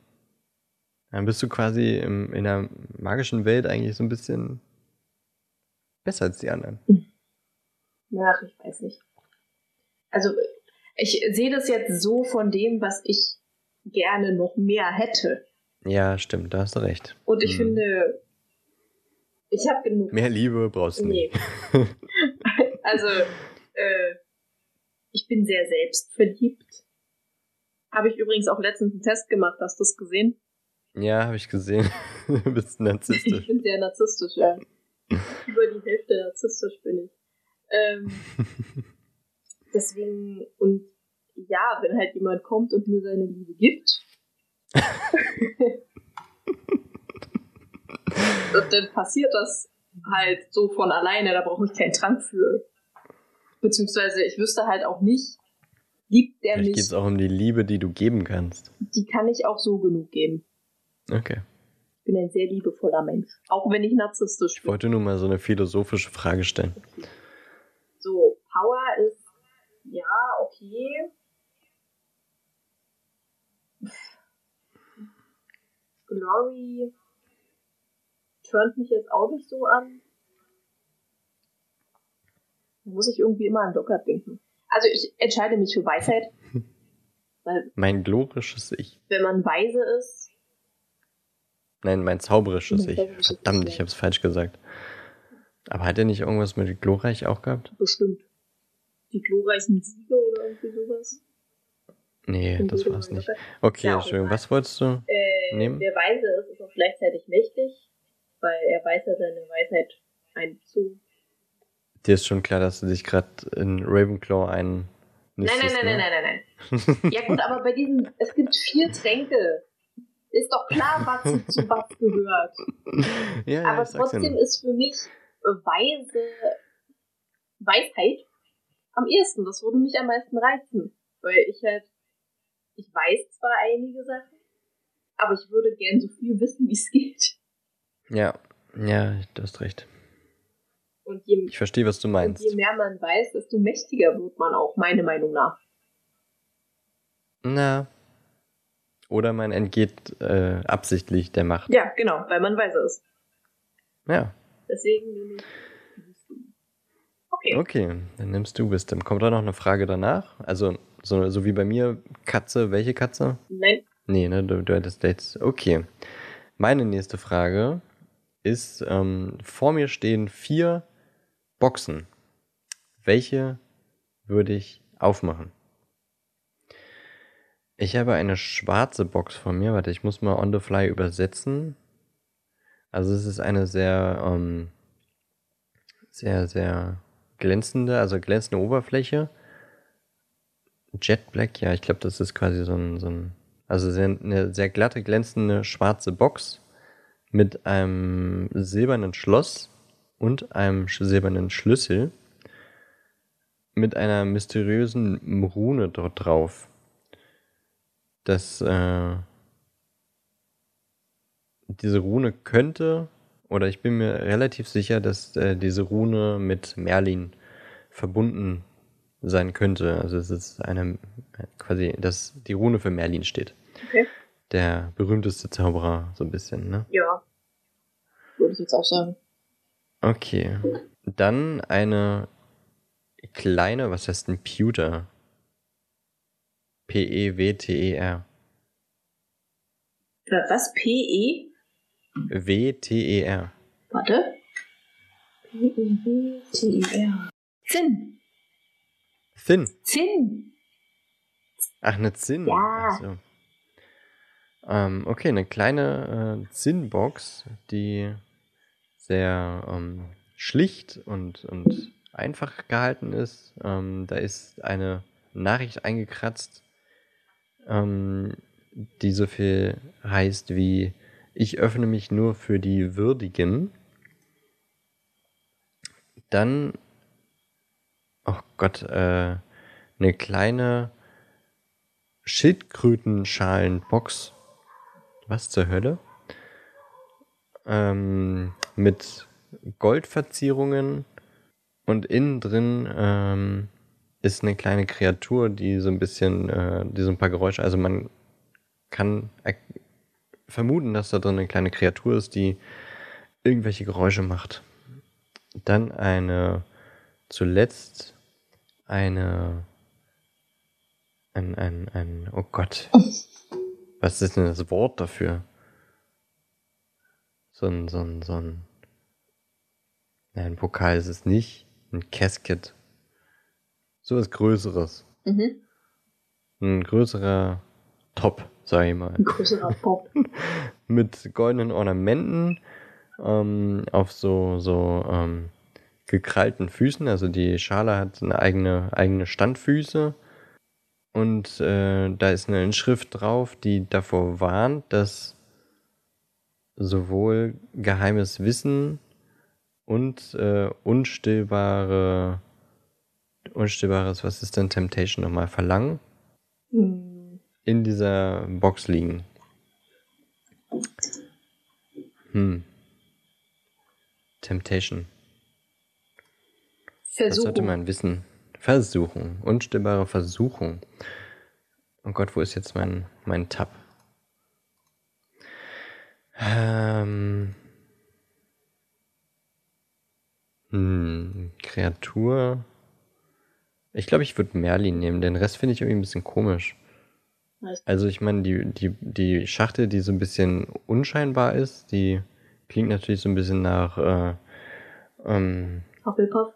dann bist du quasi im, in der magischen Welt eigentlich so ein bisschen besser als die anderen. Ach, ich weiß nicht. Also, ich sehe das jetzt so von dem, was ich gerne noch mehr hätte. Ja, stimmt, da hast du recht. Und ich Hm. finde, ich habe genug. Mehr Liebe brauchst du Nee. nicht. Also, äh, ich bin sehr selbstverliebt. Habe ich übrigens auch letztens einen Test gemacht, hast du es gesehen? Ja, habe ich gesehen. du bist Ich narzisstisch. bin sehr narzisstisch, ja. Über die Hälfte narzisstisch bin ich. Ähm, deswegen, und ja, wenn halt jemand kommt und mir seine Liebe gibt, dann passiert das halt so von alleine, da brauche ich keinen Trank für. Beziehungsweise ich wüsste halt auch nicht, liebt der Vielleicht mich, geht es auch um die Liebe, die du geben kannst. die kann ich auch so genug geben. Okay. Ich bin ein sehr liebevoller Mensch. Auch wenn ich narzisstisch Ich bin. wollte nur mal so eine philosophische Frage stellen. So, Power ist, ja, okay. Glory turnt mich jetzt auch nicht so an. Da muss ich irgendwie immer an Docker denken. Also ich entscheide mich für Weisheit, Mein glorisches Ich. wenn man weise ist, Nein, mein zauberisches Ich. Verdammt, Ich, habe es falsch gesagt. Aber hat er nicht irgendwas mit glorreich auch gehabt? bestimmt die glorreichen Siege oder irgendwie sowas. Nee, Bin das gut war's nicht. Okay, Ja, Entschuldigung, was wolltest du? Äh, Nehmen? Wer weise ist, ist auch gleichzeitig mächtig, weil er weiß ja seine Weisheit einzu. Dir ist schon klar, dass du dich gerade in Ravenclaw ein. Nein, nein, nein, nein, nein, nein, nein. ja gut, aber bei diesen, es gibt vier Tränke. Ist doch klar, was zu was gehört. ja, ja, aber ja trotzdem ist für mich weise Weisheit am ehesten. Das würde mich am meisten reizen. Weil ich halt, ich weiß zwar einige Sachen, aber ich würde gern so viel wissen, wie es geht. Ja, ja, du hast recht. Und je, Ich verstehe, was du meinst. je mehr man weiß, desto mächtiger wird man auch, meine Meinung nach. Na. Oder man entgeht äh, absichtlich der Macht. Ja, genau, weil man weise ist. Ja. Deswegen. Okay. Okay, dann nimmst du Wisdom. Kommt da noch eine Frage danach? Also, so, so wie bei mir, Katze, welche Katze? Nein, Nee, ne, du, du hättest jetzt. Okay. Meine nächste Frage ist: ähm, Vor mir stehen vier Boxen. Welche würde ich aufmachen? Ich habe eine schwarze Box vor mir. Warte, ich muss mal on the fly übersetzen. Also, es ist eine sehr, ähm, sehr, sehr glänzende, also glänzende Oberfläche. Jet Black, ja, ich glaube, das ist quasi so ein, so ein also sehr, eine sehr glatte, glänzende schwarze Box mit einem silbernen Schloss und einem silbernen Schlüssel mit einer mysteriösen Rune dort drauf. Das, äh, diese Rune könnte, oder ich bin mir relativ sicher, dass äh, diese Rune mit Merlin verbunden sein könnte. Also es ist eine, quasi, dass die Rune für Merlin steht. Okay. Der berühmteste Zauberer, so ein bisschen, ne? ja. Würde ich jetzt auch sagen. Okay. Dann eine kleine, was heißt ein Pewter? E P-E-W-T-E-R. Äh, Was? P-E? W-T-E-R. Warte. P-E-W-T-E-R. Zinn. Thin. Zinn. Ach, eine Zinn. Ja. Ach so. Ähm, okay, eine kleine äh, Zinnbox, die sehr ähm, schlicht und, und einfach gehalten ist. Ähm, da ist eine Nachricht eingekratzt, ähm, die so viel heißt wie Ich öffne mich nur für die Würdigen. Dann, oh Gott, äh, eine kleine Schildkrötenschalenbox. Was zur Hölle? Ähm, mit Goldverzierungen und innen drin ähm, ist eine kleine Kreatur, die so ein bisschen, äh, die so ein paar Geräusche, also man kann vermuten, dass da drin eine kleine Kreatur ist, die irgendwelche Geräusche macht. Dann eine, zuletzt eine, ein, ein, ein, oh Gott. Was ist denn das Wort dafür? So ein, so ein, so ein, nein, ein Pokal ist es nicht, ein Casket. So was Größeres. Mhm. Ein größerer Top, sag ich mal. Ein größerer Top. Mit goldenen Ornamenten ähm, auf so, so ähm, gekrallten Füßen. Also die Schale hat eine eigene, eigene Standfüße. Und äh, da ist eine Inschrift drauf, die davor warnt, dass sowohl geheimes Wissen und äh, unstillbare, unstillbares, was ist denn Temptation nochmal, Verlangen hm. in dieser Box liegen. Hm. Temptation. Versuchung. Das sollte man wissen. Versuchung. Unstillbare Versuchung. Oh Gott, wo ist jetzt mein, mein Tab? Ähm. Hm, Kreatur. Ich glaube, ich würde Merlin nehmen. Den Rest finde ich irgendwie ein bisschen komisch. Also ich meine, die, die, die Schachtel, die so ein bisschen unscheinbar ist, die klingt natürlich so ein bisschen nach äh, ähm, Hufflepuff.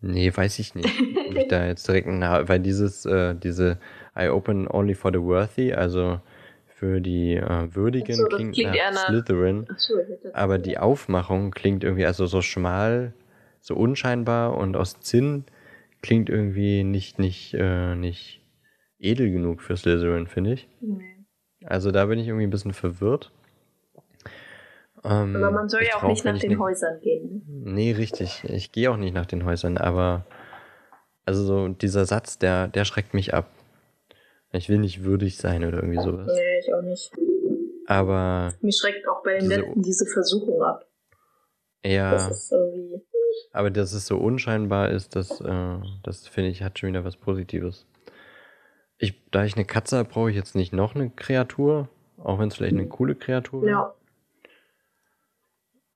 Nee, weiß ich nicht. ob ich da jetzt direkt nah, weil dieses, äh, diese I open only for the worthy, also für die äh, Würdigen so, klingt, klingt nach, nach Slytherin. So, aber die Aufmachung klingt irgendwie also so schmal, so unscheinbar und aus Zinn klingt irgendwie nicht, nicht, äh, nicht edel genug für Slytherin, finde ich. Nee. Also da bin ich irgendwie ein bisschen verwirrt. Ähm, aber man soll ja auch nicht nach den ne Häusern gehen. Nee, richtig. Ich gehe auch nicht nach den Häusern, aber also so dieser Satz, der, der schreckt mich ab. Ich will nicht würdig sein oder irgendwie sowas. Nee, ich auch nicht. Aber. Mich schreckt auch bei den diese, letzten diese Versuchung ab. Ja. Das ist irgendwie. Aber dass es so unscheinbar ist, das, äh, das finde ich, hat schon wieder was Positives. Ich, da ich eine Katze habe, brauche ich jetzt nicht noch eine Kreatur, auch wenn es vielleicht eine coole Kreatur wäre. Ja.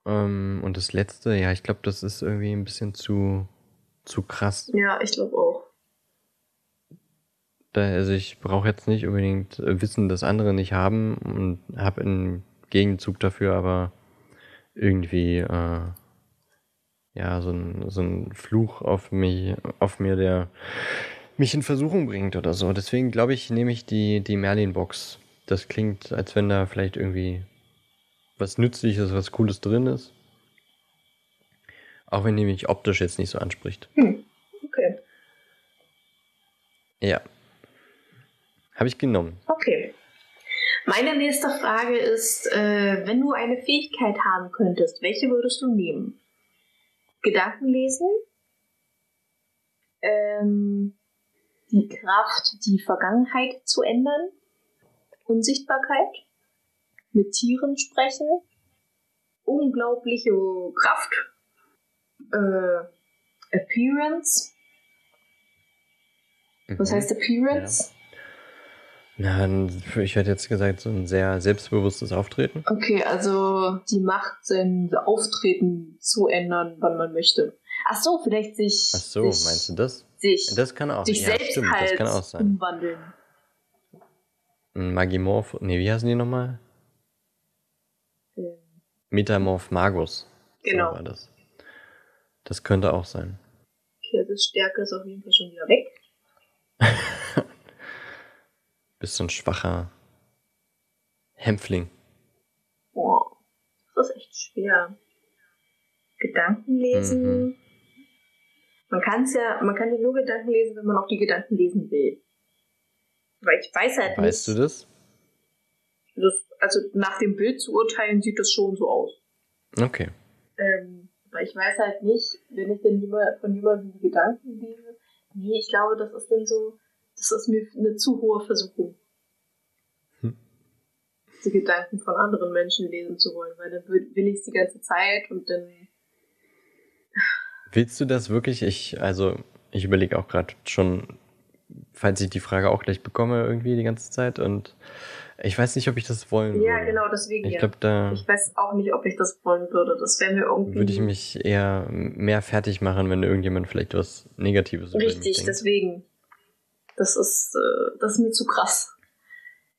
Ähm, und das letzte, ja, ich glaube, das ist irgendwie ein bisschen zu, zu krass. Ja, ich glaube auch. Da, also ich brauche jetzt nicht unbedingt äh, Wissen, das andere nicht haben und habe einen Gegenzug dafür, aber irgendwie äh, ja so ein, so ein Fluch auf mich, auf mir, der mich in Versuchung bringt oder so. Deswegen glaube ich, nehme ich die, die Merlin-Box. Das klingt, als wenn da vielleicht irgendwie was Nützliches, was Cooles drin ist. Auch wenn die mich optisch jetzt nicht so anspricht. Hm. Okay. Ja. Habe ich genommen. Okay. Meine nächste Frage ist, äh, wenn du eine Fähigkeit haben könntest, welche würdest du nehmen? Gedanken lesen? Ähm, die Kraft, die Vergangenheit zu ändern? Unsichtbarkeit? mit Tieren sprechen, unglaubliche Kraft, äh, Appearance. Was mhm. heißt Appearance? Ja. Na, ich hätte jetzt gesagt, so ein sehr selbstbewusstes Auftreten. Okay, also die Macht, sein Auftreten zu ändern, wann man möchte. Ach so, vielleicht sich. Ach so, sich, meinst du das? Sich, das kann auch, sich ja, selbst stimmt, halt das kann auch sein. umwandeln. Magimorph, nee, wie heißen die nochmal? Metamorph Magus. Genau. So war das. das könnte auch sein. Okay, das Stärke ist auf jeden Fall schon wieder weg. Bist so ein schwacher Hämpfling. Boah, das ist echt schwer. Gedanken lesen. Mhm. Man kann es ja, man kann ja nur Gedanken lesen, wenn man auch die Gedanken lesen will. Weil ich weiß halt weißt nicht. Weißt du das? Das also nach dem Bild zu urteilen, sieht das schon so aus. Okay. Ähm, aber ich weiß halt nicht, wenn ich denn von jemandem die Gedanken lese, nee, ich glaube, das ist dann so, das ist mir eine zu hohe Versuchung. Hm. Die Gedanken von anderen Menschen lesen zu wollen, weil dann will ich es die ganze Zeit und dann. Willst du das wirklich? Ich, also, ich überlege auch gerade schon, falls ich die Frage auch gleich bekomme, irgendwie die ganze Zeit. Und ich weiß nicht, ob ich das wollen Ja, würde. genau, deswegen. Ich ja. glaube, da Ich weiß auch nicht, ob ich das wollen würde. Das wäre mir irgendwie. würde ich mich eher mehr fertig machen, wenn irgendjemand vielleicht was Negatives über mich Richtig, denkt. deswegen. Das ist, äh, das ist mir zu krass.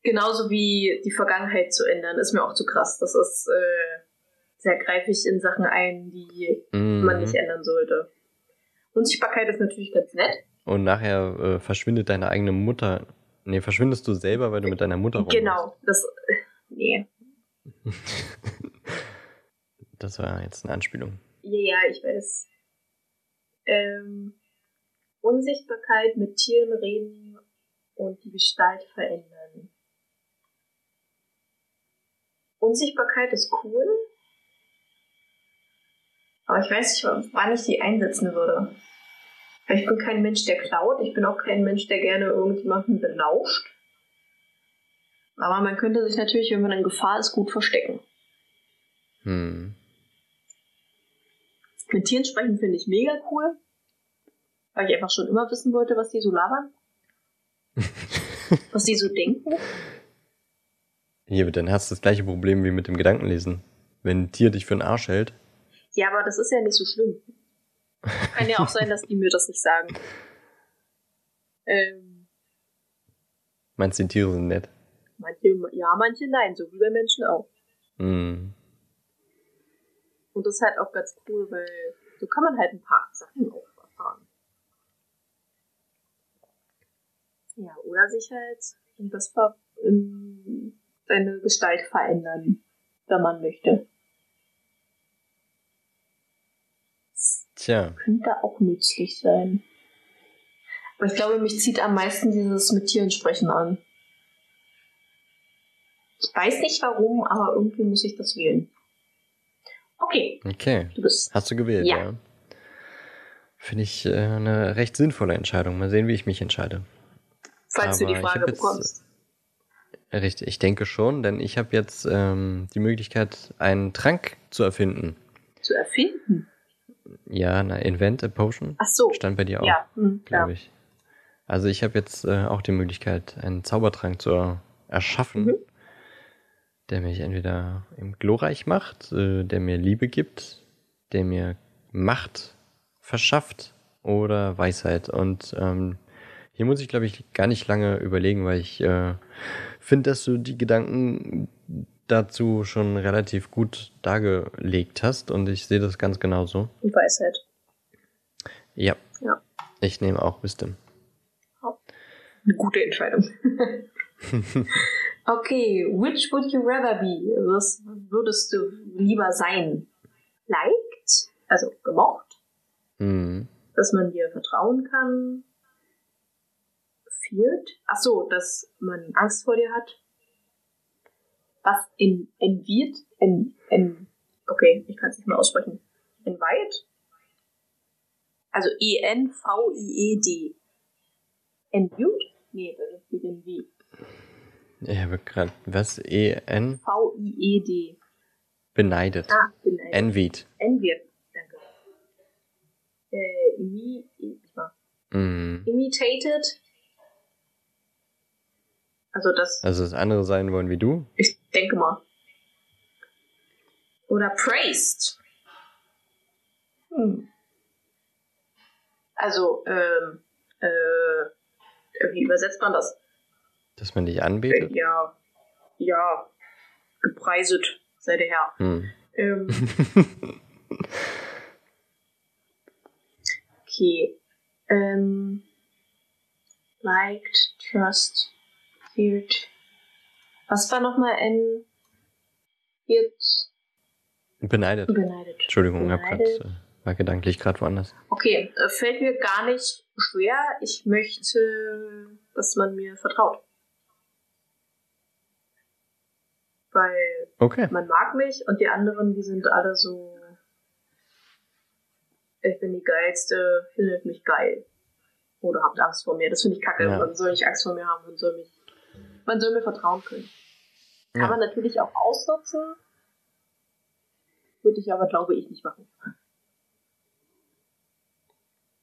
Genauso wie die Vergangenheit zu ändern, ist mir auch zu krass. Das ist, äh, sehr greife ich in Sachen ein, die Mhm. man nicht ändern sollte. Unsichtbarkeit ist natürlich ganz nett. Und nachher äh, verschwindet deine eigene Mutter. Nee, verschwindest du selber, weil du mit deiner Mutter rum Genau, das, nee. Das war jetzt eine Anspielung. Ja, ja, ich weiß. Ähm, Unsichtbarkeit mit Tieren reden und die Gestalt verändern. Unsichtbarkeit ist cool, aber ich weiß nicht, wann ich die einsetzen würde. Ich bin kein Mensch, der klaut. Ich bin auch kein Mensch, der gerne irgendjemanden belauscht. Aber man könnte sich natürlich, wenn man in Gefahr ist, gut verstecken. Hm. Mit Tieren sprechen finde ich mega cool. Weil ich einfach schon immer wissen wollte, was die so labern. was die so denken. Hier, dann hast du das gleiche Problem wie mit dem Gedankenlesen. Wenn ein Tier dich für einen Arsch hält, Ja, aber das ist ja nicht so schlimm. Kann ja auch sein, dass die mir das nicht sagen. Ähm, meinst du, die Tiere sind nett? manche ja, manche nein, so wie bei Menschen auch. Hm. Und das ist halt auch ganz cool, weil so kann man halt ein paar Sachen auch erfahren. Ja, oder sich halt in das Ver in seine Gestalt verändern, wenn man möchte. Tja, könnte auch nützlich sein. Aber ich glaube, mich zieht am meisten dieses mit Tieren sprechen an. Ich weiß nicht warum, aber irgendwie muss ich das wählen. Okay, okay. du bist. Hast du gewählt, Ja. ja. Finde ich äh, eine recht sinnvolle Entscheidung. Mal sehen, wie ich mich entscheide. Falls du die Aber Frage hab jetzt- bekommst. Richtig, ich denke schon, denn ich habe jetzt ähm, die Möglichkeit, einen Trank zu erfinden. Zu erfinden. Ja, na, Invent a Potion. Ach so. Stand bei dir auch, Ja, hm, glaube ich. Also ich habe jetzt äh, auch die Möglichkeit, einen Zaubertrank zu erschaffen, Mhm. der mich entweder im glorreich macht, äh, der mir Liebe gibt, der mir Macht verschafft oder Weisheit. Und ähm, hier muss ich, glaube ich, gar nicht lange überlegen, weil ich äh, finde, dass du die Gedanken dazu schon relativ gut dargelegt hast und ich sehe das ganz genauso. Und Weisheit. Ja. Ja. Ich nehme auch Wisdom. Eine gute Entscheidung. okay, which would you rather be? Was würdest du lieber sein? Liked, also gemocht, Mhm. dass man dir vertrauen kann. Feared, ach so, dass man Angst vor dir hat. Was in envied, en, en, okay, ich kann es nicht mehr aussprechen. Envied? Also E E-N-V-I-E-D. Envied? Nee, das ist dem V. Ich habe gerade, was? E-N? V-I-E-D. Beneidet. Ah, bin ein Envied. Envied. Danke. Äh, ich war. Mhm. Imitated. Also das, Also das andere sein wollen wie du? ich denke mal. Oder praised. Hm. Also, ähm, äh, wie übersetzt man das? Dass man dich Äh, anbetet? ja, ja, gepreiset sei der Herr. Hm. Ähm, okay. Ähm, liked, trust, feared. Was war nochmal N? Jetzt Beneidet. beneidet. Entschuldigung, grad, Beneidet. äh, war gedanklich gerade woanders. Okay, äh, fällt mir gar nicht schwer. Ich möchte, dass man mir vertraut. Weil Okay. man mag mich und die anderen, die sind alle so. Ich bin die geilste, findet mich geil. Oder habt Angst vor mir. Das finde ich kacke. Ja. Man soll nicht Angst vor mir haben, man soll mich. Man soll mir vertrauen können. Kann Ja. man natürlich auch ausnutzen. Würde ich aber, glaube ich, nicht machen.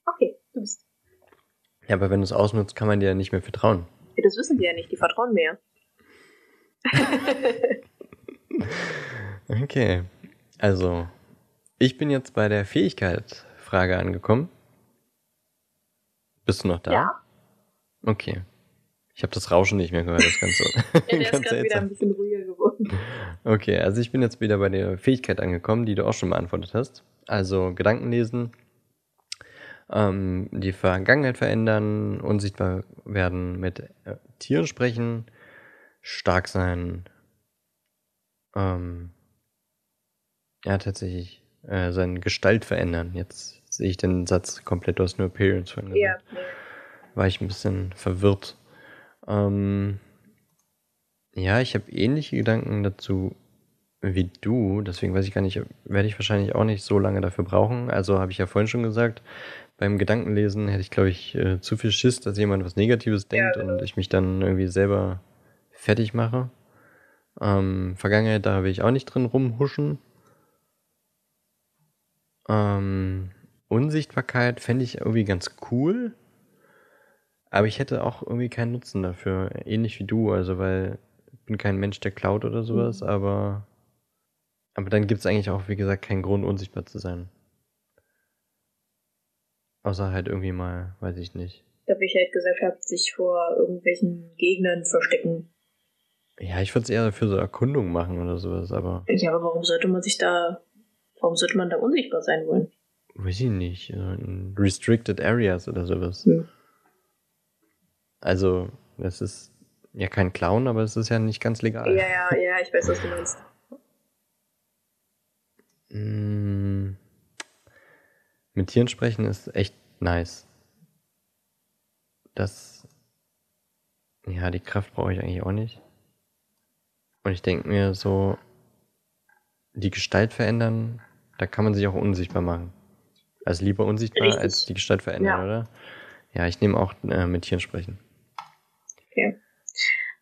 Okay, du bist. Ja, aber wenn du es ausnutzt, kann man dir ja nicht mehr vertrauen. Ja, das wissen die ja nicht, die vertrauen mir. okay. Also, ich bin jetzt bei der Fähigkeit-Frage angekommen. Bist du noch da? Ja. Okay. Ich habe das Rauschen nicht mehr gehört, das Ganze. ja, der ist gerade wieder ein bisschen ruhiger geworden. Okay, also ich bin jetzt wieder bei der Fähigkeit angekommen, die du auch schon beantwortet hast. Also Gedanken lesen, ähm, die Vergangenheit verändern, unsichtbar werden, mit äh, Tieren sprechen, stark sein. Ähm, ja, tatsächlich äh, seine Gestalt verändern. Jetzt sehe ich den Satz komplett aus New Appearance von Ja. War ich ein bisschen verwirrt. Ähm, ja, ich habe ähnliche Gedanken dazu wie du, deswegen weiß ich gar nicht, werde ich wahrscheinlich auch nicht so lange dafür brauchen. Also habe ich ja vorhin schon gesagt, beim Gedankenlesen hätte ich, glaube ich, äh, zu viel Schiss, dass jemand was Negatives denkt genau. und ich mich dann irgendwie selber fertig mache. Ähm, Vergangenheit, da will ich auch nicht drin rumhuschen. Ähm, Unsichtbarkeit fände ich irgendwie ganz cool. Aber ich hätte auch irgendwie keinen Nutzen dafür. Ähnlich wie du, also weil ich bin kein Mensch, der klaut oder sowas, Mhm. aber, aber dann gibt es eigentlich auch, wie gesagt, keinen Grund, unsichtbar zu sein. Außer halt irgendwie mal, weiß ich nicht. Da habe ich halt gesagt habe, sich vor irgendwelchen Gegnern verstecken. Ja, ich würde es eher für so Erkundung machen oder sowas, aber Ja, aber warum sollte man sich da, warum sollte man da unsichtbar sein wollen? weiß ich nicht. In restricted areas oder sowas. Hm. Also, das ist ja kein Clown, aber es ist ja nicht ganz legal. Ja, ja, ja, ich weiß, was du meinst. Mm, Mit Tieren sprechen ist echt nice. Das. Ja, die Kraft brauche ich eigentlich auch nicht. Und ich denke mir so, die Gestalt verändern, da kann man sich auch unsichtbar machen. Also lieber unsichtbar Richtig. als die Gestalt verändern, Ja. oder? Ja, ich nehme auch äh, mit Tieren sprechen.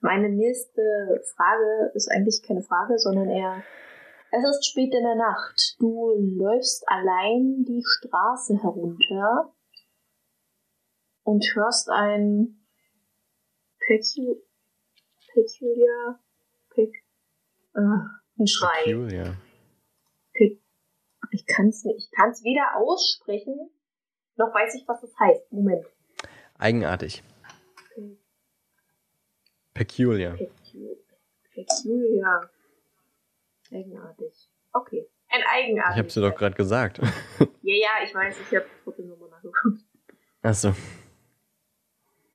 Meine nächste Frage ist eigentlich keine Frage, sondern eher, es ist spät in der Nacht. Du läufst allein die Straße herunter und hörst ein Pecu peculiar, pec, äh, ein Schrei. Peculiar. Pe ich kann es nicht, ich kann es weder aussprechen, noch weiß ich, was das heißt. Moment. Eigenartig. Pe Peculiar. Pecu peculiar. Eigenartig. Okay. Ein eigenartig. Ich habe sie doch gerade gesagt. Ja, ja, ich weiß, ich habe trotzdem nochmal nachgeguckt. Achso.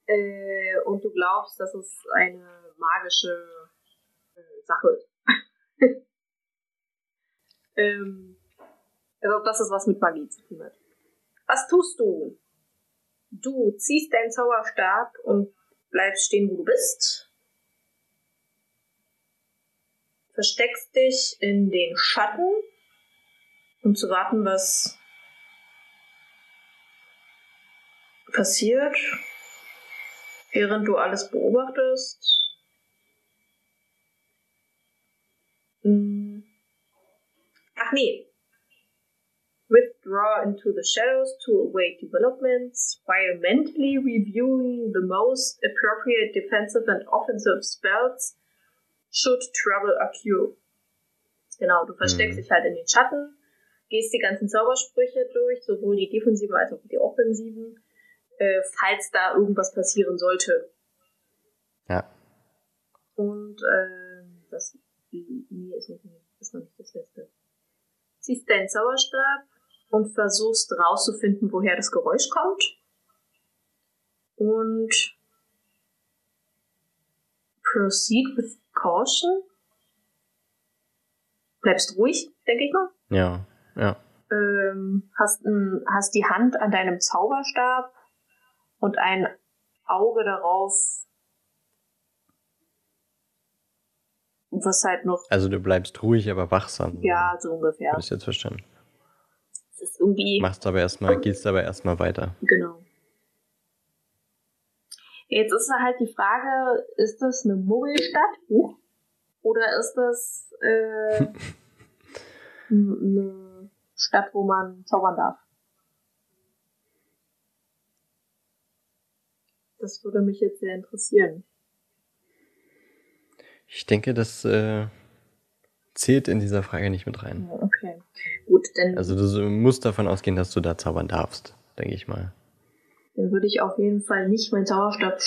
Äh, und du glaubst, dass es eine magische äh, Sache ist. ähm, also, dass es was mit Magie zu tun hat. Was tust du? Du ziehst deinen Zauberstab und bleibst stehen, wo du bist. Versteckst dich in den Schatten, um zu warten, was passiert, während du alles beobachtest. Hm. Ach nee. Withdraw into the shadows to await developments while mentally reviewing the most appropriate defensive and offensive spells should trouble occur. Genau, du versteckst Mhm. dich halt in den Schatten, gehst die ganzen Zaubersprüche durch, sowohl die defensiven als auch die offensiven, äh, falls da irgendwas passieren sollte. Ja. Und äh, das nee, ist, nicht, ist noch nicht das letzte. Ziehst deinen Zauberstab und versuchst rauszufinden, woher das Geräusch kommt. Und proceed with caution. Bleibst ruhig, denke ich mal. Ja. Ja. Ähm, hast, ein, hast die Hand an deinem Zauberstab und ein Auge darauf, was halt noch, Also du bleibst ruhig, aber wachsam. ja, so ungefähr. Habe ich jetzt verstanden. Es ist irgendwie, Machst aber erstmal, gehst aber erstmal weiter. genau. Jetzt ist halt die Frage, ist das eine Muggelstadt? Oder ist das äh, eine Stadt, wo man zaubern darf? Das würde mich jetzt sehr interessieren. Ich denke, das äh, zählt in dieser Frage nicht mit rein. Okay, gut, dann. Also du musst davon ausgehen, dass du da zaubern darfst, denke ich mal. Dann würde ich auf jeden Fall nicht meinen Zauberstab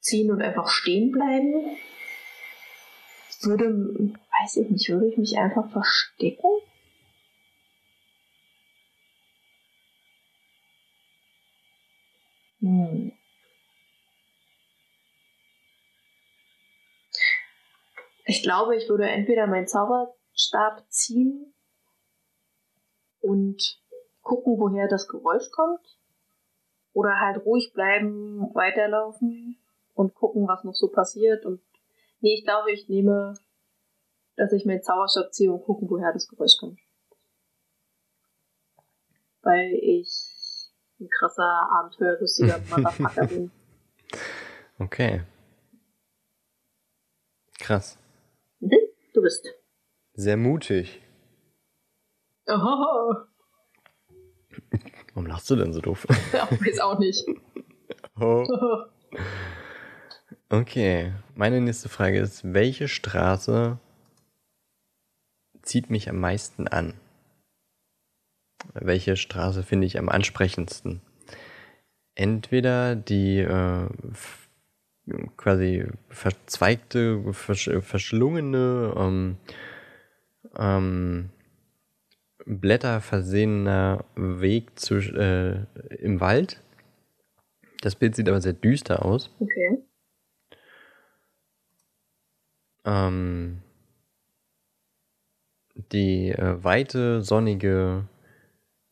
ziehen und einfach stehen bleiben. Würde, weiß ich nicht, würde ich mich einfach verstecken? Hm. Ich glaube, ich würde entweder meinen Zauberstab ziehen und gucken, woher das Geräusch kommt. Oder halt ruhig bleiben, weiterlaufen und gucken, was noch so passiert. Und nee, ich glaube, ich nehme, dass ich meinen Zauberstab ziehe und gucken, woher das Geräusch kommt. Weil ich ein krasser, abenteuerlustiger Motherfucker bin. Okay. Krass. Mhm, du bist. Sehr mutig. Oh. Warum lachst du denn so doof? Ja, weiß auch nicht. Oh. Okay, meine nächste Frage ist, welche Straße zieht mich am meisten an? Welche Straße finde ich am ansprechendsten? Entweder die äh, quasi verzweigte, versch verschlungene, ähm, ähm, blätterversehener Weg zu, äh, im Wald. Das Bild sieht aber sehr düster aus. Okay. Ähm, die äh, weite, sonnige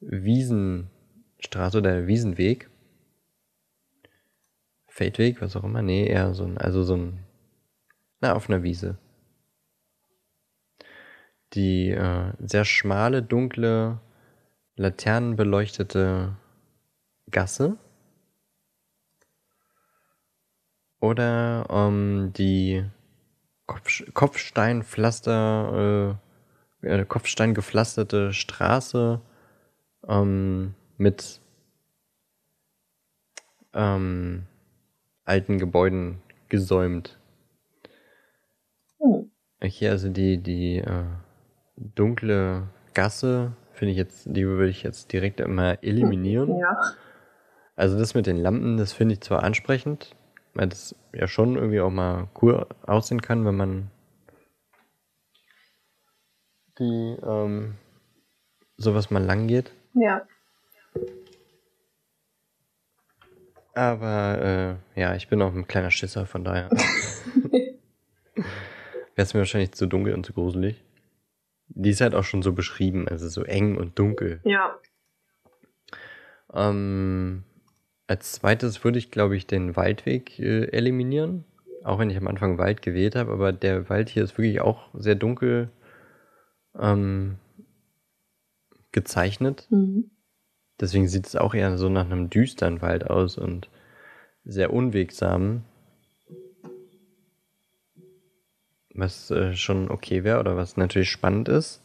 Wiesenstraße oder Wiesenweg Feldweg, was auch immer. Nee, eher so ein, also so ein, na, auf einer Wiese. Die äh, sehr schmale, dunkle, laternenbeleuchtete Gasse. Oder ähm, die Kopf, Kopfsteinpflaster, äh, äh, Kopfsteingepflasterte Straße ähm, mit ähm, alten Gebäuden gesäumt. Hm. Hier also die, die äh, dunkle Gasse, finde ich jetzt, die würde ich jetzt direkt immer eliminieren. Ja. Also das mit den Lampen, das finde ich zwar ansprechend, weil das ja schon irgendwie auch mal cool aussehen kann, wenn man die ähm, sowas mal lang geht. Ja. Aber äh, ja, ich bin auch ein kleiner Schisser, von daher. Wäre es mir wahrscheinlich zu dunkel und zu gruselig. Die ist halt auch schon so beschrieben, also so eng und dunkel. Ja. Ähm, als zweites würde ich, glaube ich, den Waldweg äh, eliminieren. Auch wenn ich am Anfang Wald gewählt habe, aber der Wald hier ist wirklich auch sehr dunkel ähm, gezeichnet. Mhm. Deswegen sieht es auch eher so nach einem düsteren Wald aus und sehr unwegsam. Was äh, schon okay wäre oder was natürlich spannend ist.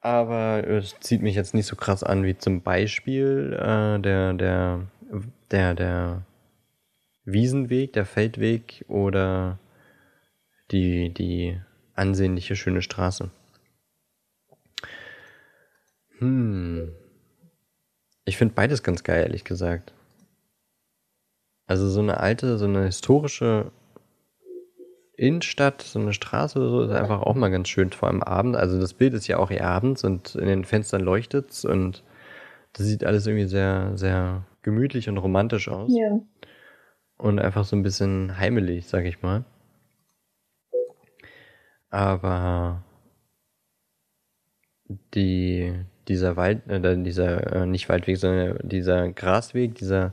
Aber es zieht mich jetzt nicht so krass an wie zum Beispiel äh, der, der, der, der Wiesenweg, der Feldweg oder die, die ansehnliche schöne Straße. Hm. Ich finde beides ganz geil, ehrlich gesagt. Also so eine alte, so eine historische Innenstadt, so eine Straße oder so, ist einfach auch mal ganz schön, vor allem Abend. Also das Bild ist ja auch eher abends und in den Fenstern leuchtet's und das sieht alles irgendwie sehr, sehr gemütlich und romantisch aus. Ja. Und einfach so ein bisschen heimelig, sag ich mal. Aber die, dieser Wald, äh, dieser, äh, nicht Waldweg, sondern dieser Grasweg, dieser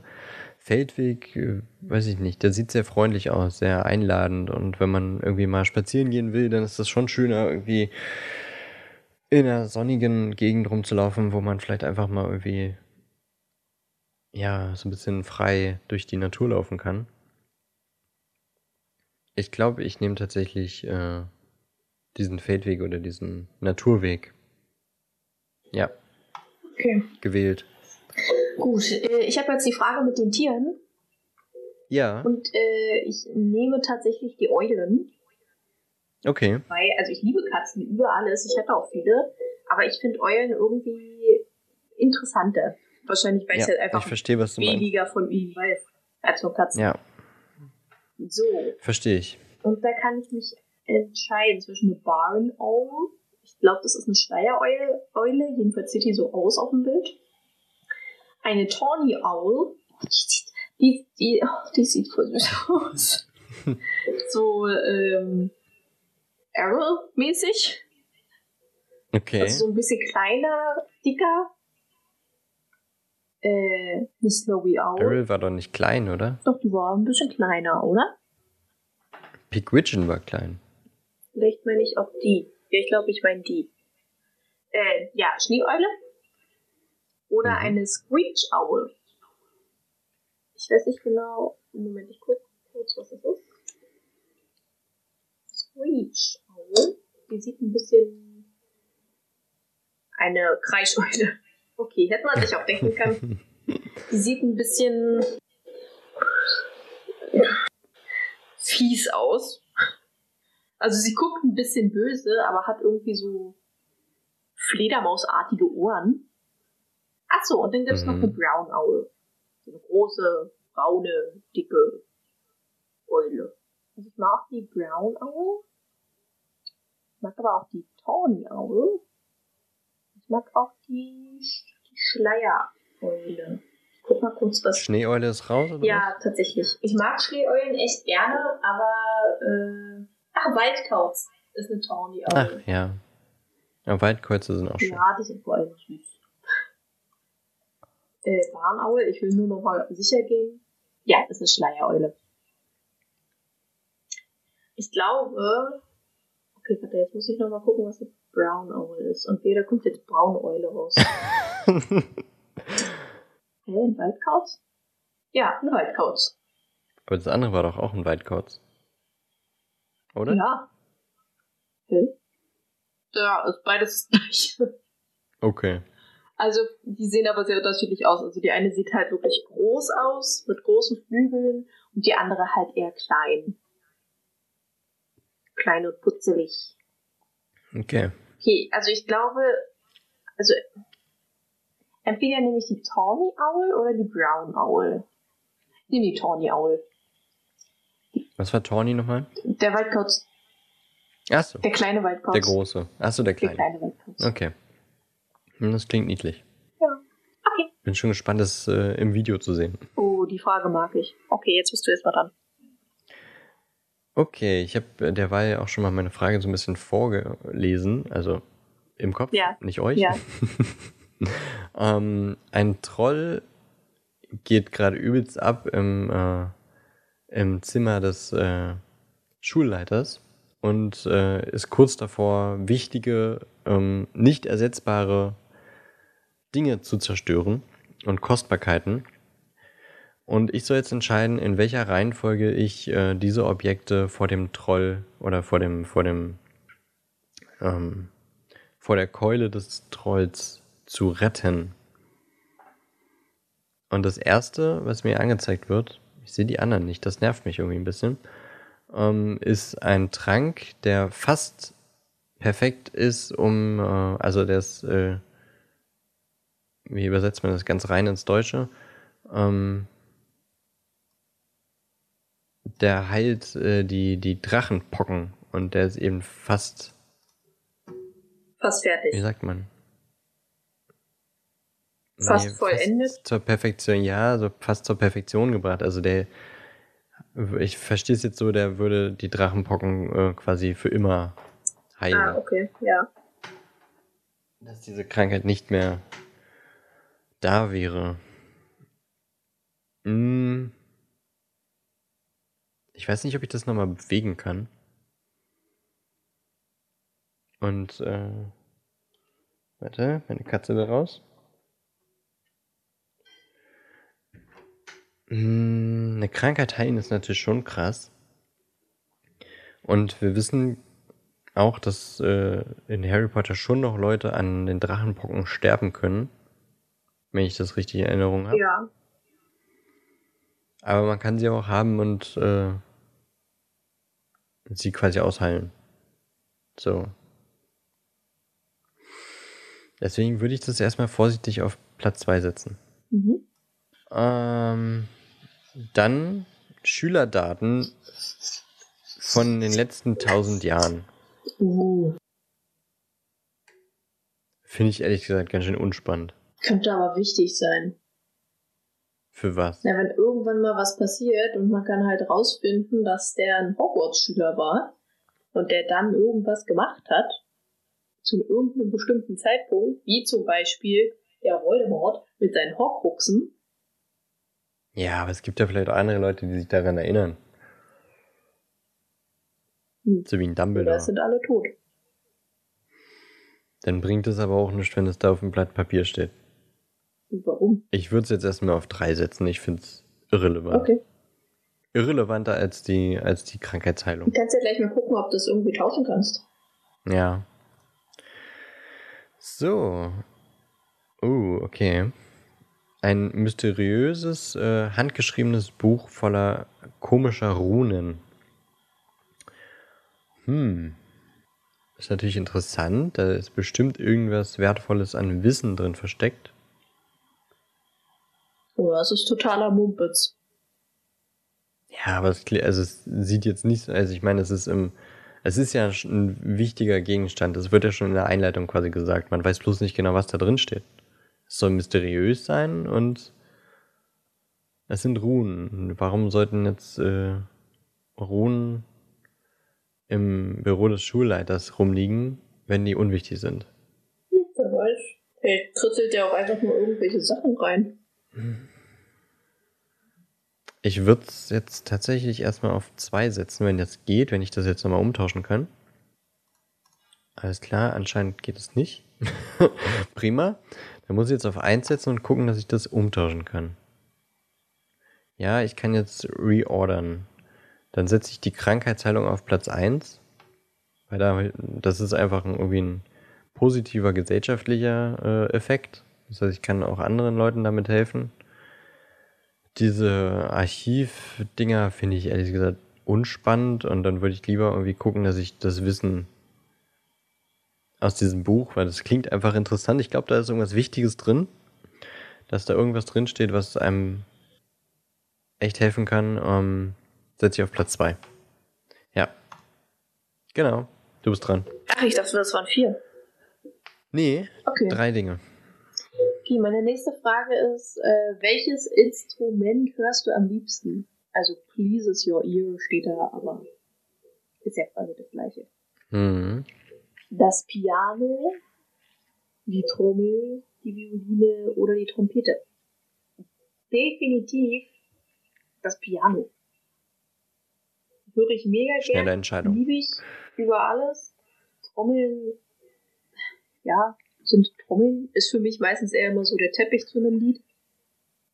Feldweg, äh, weiß ich nicht, der sieht sehr freundlich aus, sehr einladend und wenn man irgendwie mal spazieren gehen will, dann ist das schon schöner, irgendwie in einer sonnigen Gegend rumzulaufen, wo man vielleicht einfach mal irgendwie, ja, so ein bisschen frei durch die Natur laufen kann. Ich glaube, ich nehme tatsächlich äh, diesen Feldweg oder diesen Naturweg. Ja. Okay. Gewählt. Gut, äh, ich habe jetzt die Frage mit den Tieren. Ja. Und äh, ich nehme tatsächlich die Eulen. Okay. Weil, also ich liebe Katzen über alles. Ich hatte auch viele. Aber ich finde Eulen irgendwie interessanter. Wahrscheinlich, weil ja, ich halt einfach ich verstehe, was du meinst. weniger von ihnen weiß als von Katzen. Ja, So. verstehe ich. Und da kann ich mich entscheiden zwischen einer Barn Owl. Ich glaube, das ist eine Schleiereule. Eule. Jedenfalls sieht die so aus auf dem Bild. Eine Tawny Owl. Die, sieht- die, die, oh, die sieht voll süß aus. so, ähm, Arrow-mäßig. Okay. Also so ein bisschen kleiner, dicker. Äh, eine Snowy Owl. Errol war doch nicht klein, oder? Doch, die war ein bisschen kleiner, oder? Pigwidgeon war klein. Vielleicht meine ich auch die. Ja, ich glaube, ich meine die. Äh, ja, Schneeeule. Oder Mhm. eine Screech Owl. Ich weiß nicht genau. Moment, ich gucke kurz, was das ist. Screech Owl. Die sieht ein bisschen. Eine Kreischeule. Okay, hätte man sich auch denken können. Die sieht ein bisschen fies aus. Also sie guckt ein bisschen böse, aber hat irgendwie so Fledermausartige Ohren. Ach so, und dann gibt's noch Mhm. eine Brown Owl. So eine große, braune, dicke Eule. Also ich mag die Brown Owl. Ich mag aber auch die Tawny Owl. Ich mag auch die, die Schleiereule. Ich guck mal kurz, was Schneeeule ist raus, oder ja, tatsächlich. Ich mag Schneeeulen echt gerne, aber äh, ach, Waldkauz ist eine Tawny was? Owl. Ach, ja. Ja, Waldkreuze sind auch schön. Ja, die sind vor allem süß. Äh, Barnaul, ich will nur noch mal sicher gehen. Ja, ist eine Schleiereule. Ich glaube, okay, warte, jetzt muss ich noch mal gucken, was eine Brown Owl ist. Und wer da kommt jetzt braune Eule raus? Hä, ein Waldkauz? Ja, ein Waldkauz. Aber das andere war doch auch ein Waldkauz. Oder? Ja. Hä? Ja, ist beides das gleiche. Okay. Also, die sehen aber sehr unterschiedlich aus. Also, die eine sieht halt wirklich groß aus, mit großen Flügeln, und die andere halt eher klein. Klein und putzelig. Okay. Okay, also ich glaube, also, entweder nehme ich die Tawny Owl oder die Brown Owl. Ich nehme die Tawny Owl. Was war Tawny nochmal? Der Waldkauz, Achso, der kleine Waldkauz. der große. Achso, der Der kleine. kleine Waldkauz. Okay. Hm, Das klingt niedlich. Ja. Okay. Bin schon gespannt, das äh, im Video zu sehen. Oh, die Frage mag ich. Okay, jetzt bist du erstmal dran. Okay, ich habe derweil auch schon mal meine Frage so ein bisschen vorgelesen, also im Kopf, Ja. nicht euch. Ja. ähm, ein Troll geht gerade übelst ab im, äh, im Zimmer des äh, Schulleiters und äh, ist kurz davor, wichtige, ähm, nicht ersetzbare Dinge zu zerstören und Kostbarkeiten. Und ich soll jetzt entscheiden, in welcher Reihenfolge ich äh, diese Objekte vor dem Troll oder vor dem, vor dem, ähm, vor der Keule des Trolls zu retten. Und das erste, was mir angezeigt wird, ich sehe die anderen nicht, das nervt mich irgendwie ein bisschen, ähm, ist ein Trank, der fast perfekt ist, um, äh, also der ist, äh, wie übersetzt man das ganz rein ins Deutsche? Ähm, der heilt äh, die, die Drachenpocken und der ist eben fast, Fast wie fertig. sagt man? Fast vollendet? Fast zur Perfektion, ja, so fast zur Perfektion gebracht. Also der, ich verstehe es jetzt so, der würde die Drachenpocken äh, quasi für immer heilen. Ah, okay, ja. Dass diese Krankheit nicht mehr da wäre. Hm. Ich weiß nicht, ob ich das nochmal bewegen kann. Und, äh, warte, meine Katze will raus. Hm, Eine Krankheit heilen ist natürlich schon krass. Und wir wissen auch, dass äh, in Harry Potter schon noch Leute an den Drachenpocken sterben können. Wenn ich das richtig in Erinnerung habe. Ja. Aber man kann sie auch haben und äh, sie quasi ausheilen. So. Deswegen würde ich das erstmal vorsichtig auf Platz 2 setzen. Mhm. Ähm, dann Schülerdaten von den letzten 1000 Jahren. Uh, Finde ich ehrlich gesagt ganz schön unspannend. Könnte aber wichtig sein. Für was? Ja, wenn irgendwann mal was passiert und man kann halt rausfinden, dass der ein Hogwarts-Schüler war und der dann irgendwas gemacht hat, zu irgendeinem bestimmten Zeitpunkt, wie zum Beispiel der Voldemort mit seinen Horcruxen, Ja, aber es gibt ja vielleicht auch andere Leute, die sich daran erinnern. Hm. So wie ein Dumbledore. sind alle tot. Dann bringt es aber auch nichts, wenn es da auf dem Blatt Papier steht. Warum? Ich würde es jetzt erstmal auf drei setzen. Ich finde es irrelevant. Okay. Irrelevanter als die, als die Du Krankheitsheilung. kannst ja gleich mal gucken, ob du das irgendwie tauschen kannst. Ja. So. Uh, okay. Ein mysteriöses, äh, handgeschriebenes Buch voller komischer Runen. Hm. Ist natürlich interessant. Da ist bestimmt irgendwas Wertvolles an Wissen drin versteckt. Oder es ist totaler Mumpitz. Ja, aber es, also es sieht jetzt nicht, so- also ich meine, es ist im, es ist ja ein wichtiger Gegenstand. Es wird ja schon in der Einleitung quasi gesagt. Man weiß bloß nicht genau, was da drin steht. Es soll mysteriös sein und es sind Runen. Warum sollten jetzt äh, Runen im Büro des Schulleiters rumliegen, wenn die unwichtig sind? Hm, wer weiß. Hey, kritzelt ja auch einfach nur irgendwelche Sachen rein. Ich würde es jetzt tatsächlich erstmal auf zwei setzen, wenn das geht, wenn ich das jetzt nochmal umtauschen kann. Alles klar, anscheinend geht es nicht. Prima. Dann muss ich jetzt auf eins setzen und gucken, dass ich das umtauschen kann. Ja, ich kann jetzt reordern. Dann setze ich die Krankheitsheilung auf Platz 1. Weil da, das ist einfach ein, irgendwie ein positiver gesellschaftlicher äh, Effekt. Das heißt, ich kann auch anderen Leuten damit helfen. Diese Archivdinger finde ich ehrlich gesagt unspannend und dann würde ich lieber irgendwie gucken, dass ich das Wissen aus diesem Buch, weil das klingt einfach interessant. Ich glaube, da ist irgendwas Wichtiges drin, dass da irgendwas drin steht, was einem echt helfen kann. Ähm, setze ich auf Platz 2. Ja. Genau. Du bist dran. Ach, ich dachte, das waren vier. Nee, Okay. drei Dinge. Okay, meine nächste Frage ist, äh, welches Instrument hörst du am liebsten? Also pleases your ear steht da, aber ist ja quasi das gleiche. Mhm. Das Piano, die Trommel, die Violine oder die Trompete? Definitiv das Piano. Höre ich mega Schnelle gerne, Entscheidung. liebe ich über alles. Trommeln, ja, sind Trommeln, ist für mich meistens eher immer so der Teppich zu einem Lied.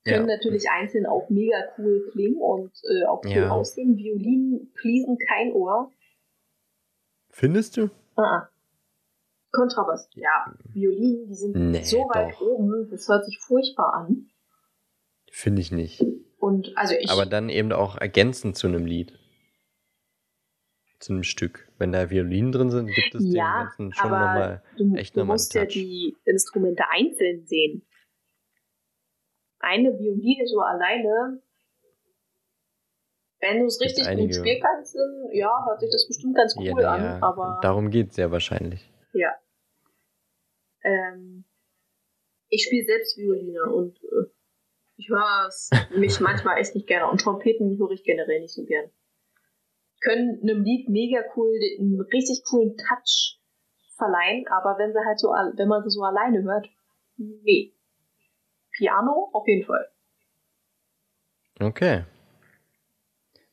Können natürlich einzeln auch mega cool klingen und äh, auch cool Ja. aussehen. Violinen pleasen kein Ohr. Findest du? Ah, ah. Kontrabass. Ja, Violinen, die sind Nee, so weit doch. oben, das hört sich furchtbar an. Finde ich nicht. Und also ich, Aber dann eben auch ergänzend zu einem Lied. Zu einem Stück. Wenn da Violinen drin sind, gibt es ja, dem Ganzen schon nochmal. du, echt du nochmal einen musst ja die Instrumente einzeln sehen. Eine Violine so alleine, wenn du es richtig gut spielen kannst, dann, ja, hört sich das bestimmt ganz cool Ja, na an, ja, aber darum geht es ja wahrscheinlich. ja. Ähm, ich spiele selbst Violine und äh, ich höre es mich manchmal echt nicht gerne. Und Trompeten höre ich generell nicht so gern. Können einem Lied mega cool, einen richtig coolen Touch verleihen, aber wenn sie halt so, wenn man sie so alleine hört, nee. Piano auf jeden Fall. Okay.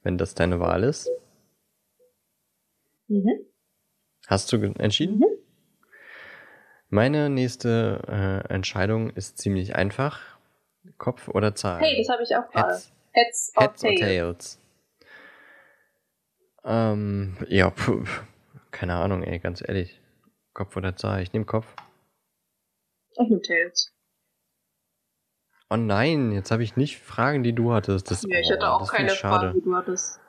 Wenn das deine Wahl ist, Mhm. hast du entschieden? Mhm. Meine nächste äh, Entscheidung ist ziemlich einfach. Kopf oder Zahl? Hey, das habe ich auch gerade. Heads, Heads, or Heads or Tails. Tails? Ähm, ja, puh, keine Ahnung, ey, ganz ehrlich. Kopf oder Zahl? Ich nehme Kopf. Ich nehme Tails. Oh nein, jetzt habe ich nicht Fragen, die du hattest. Das, ja, ich hatte oh, auch keine. Fragen, die du hattest.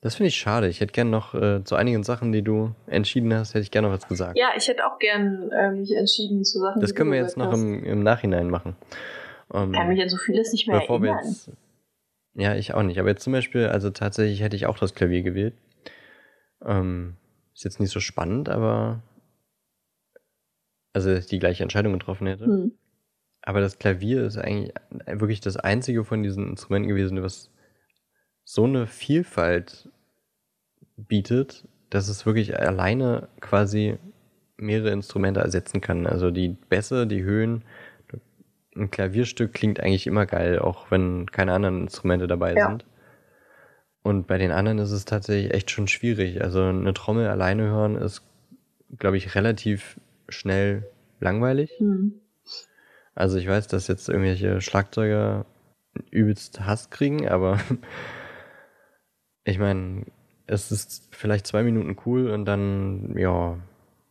Das finde ich schade. Ich hätte gern noch äh, zu einigen Sachen, die du entschieden hast, hätte ich gerne noch was gesagt. Ja, ich hätte auch gern äh, mich entschieden zu Sachen, das können wir jetzt noch im, im Nachhinein machen. Ähm, Ich kann mich an so vieles nicht mehr bevor wir erinnern. jetzt. Ja, ich auch nicht. Aber jetzt zum Beispiel, also tatsächlich hätte ich auch das Klavier gewählt. Ähm, ist jetzt nicht so spannend, aber. Also, dass ich die gleiche Entscheidung getroffen hätte. Hm. Aber das Klavier ist eigentlich wirklich das einzige von diesen Instrumenten gewesen, was so eine Vielfalt bietet, dass es wirklich alleine quasi mehrere Instrumente ersetzen kann. Also die Bässe, die Höhen. Ein Klavierstück klingt eigentlich immer geil, auch wenn keine anderen Instrumente dabei Ja. sind. Und bei den anderen ist es tatsächlich echt schon schwierig. Also eine Trommel alleine hören ist, glaube ich, relativ schnell langweilig. Hm. Also ich weiß, dass jetzt irgendwelche Schlagzeuger übelst Hass kriegen, aber ich meine, es ist vielleicht zwei Minuten cool und dann, ja,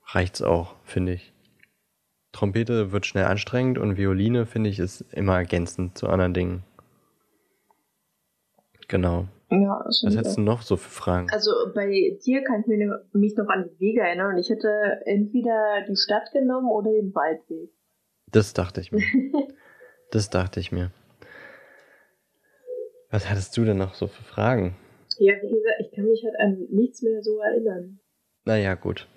reicht's auch, finde ich. Trompete wird schnell anstrengend und Violine, finde ich, ist immer ergänzend zu anderen Dingen. Genau. Ja, Was hättest du noch so für Fragen? Also bei dir kann ich mir- mich noch an die Wege erinnern und ich hätte entweder die Stadt genommen oder den Waldweg. Das dachte ich mir. Das dachte ich mir. Was hattest du denn noch so für Fragen? Ja, wie gesagt, ich kann mich halt an nichts mehr so erinnern. Naja, gut.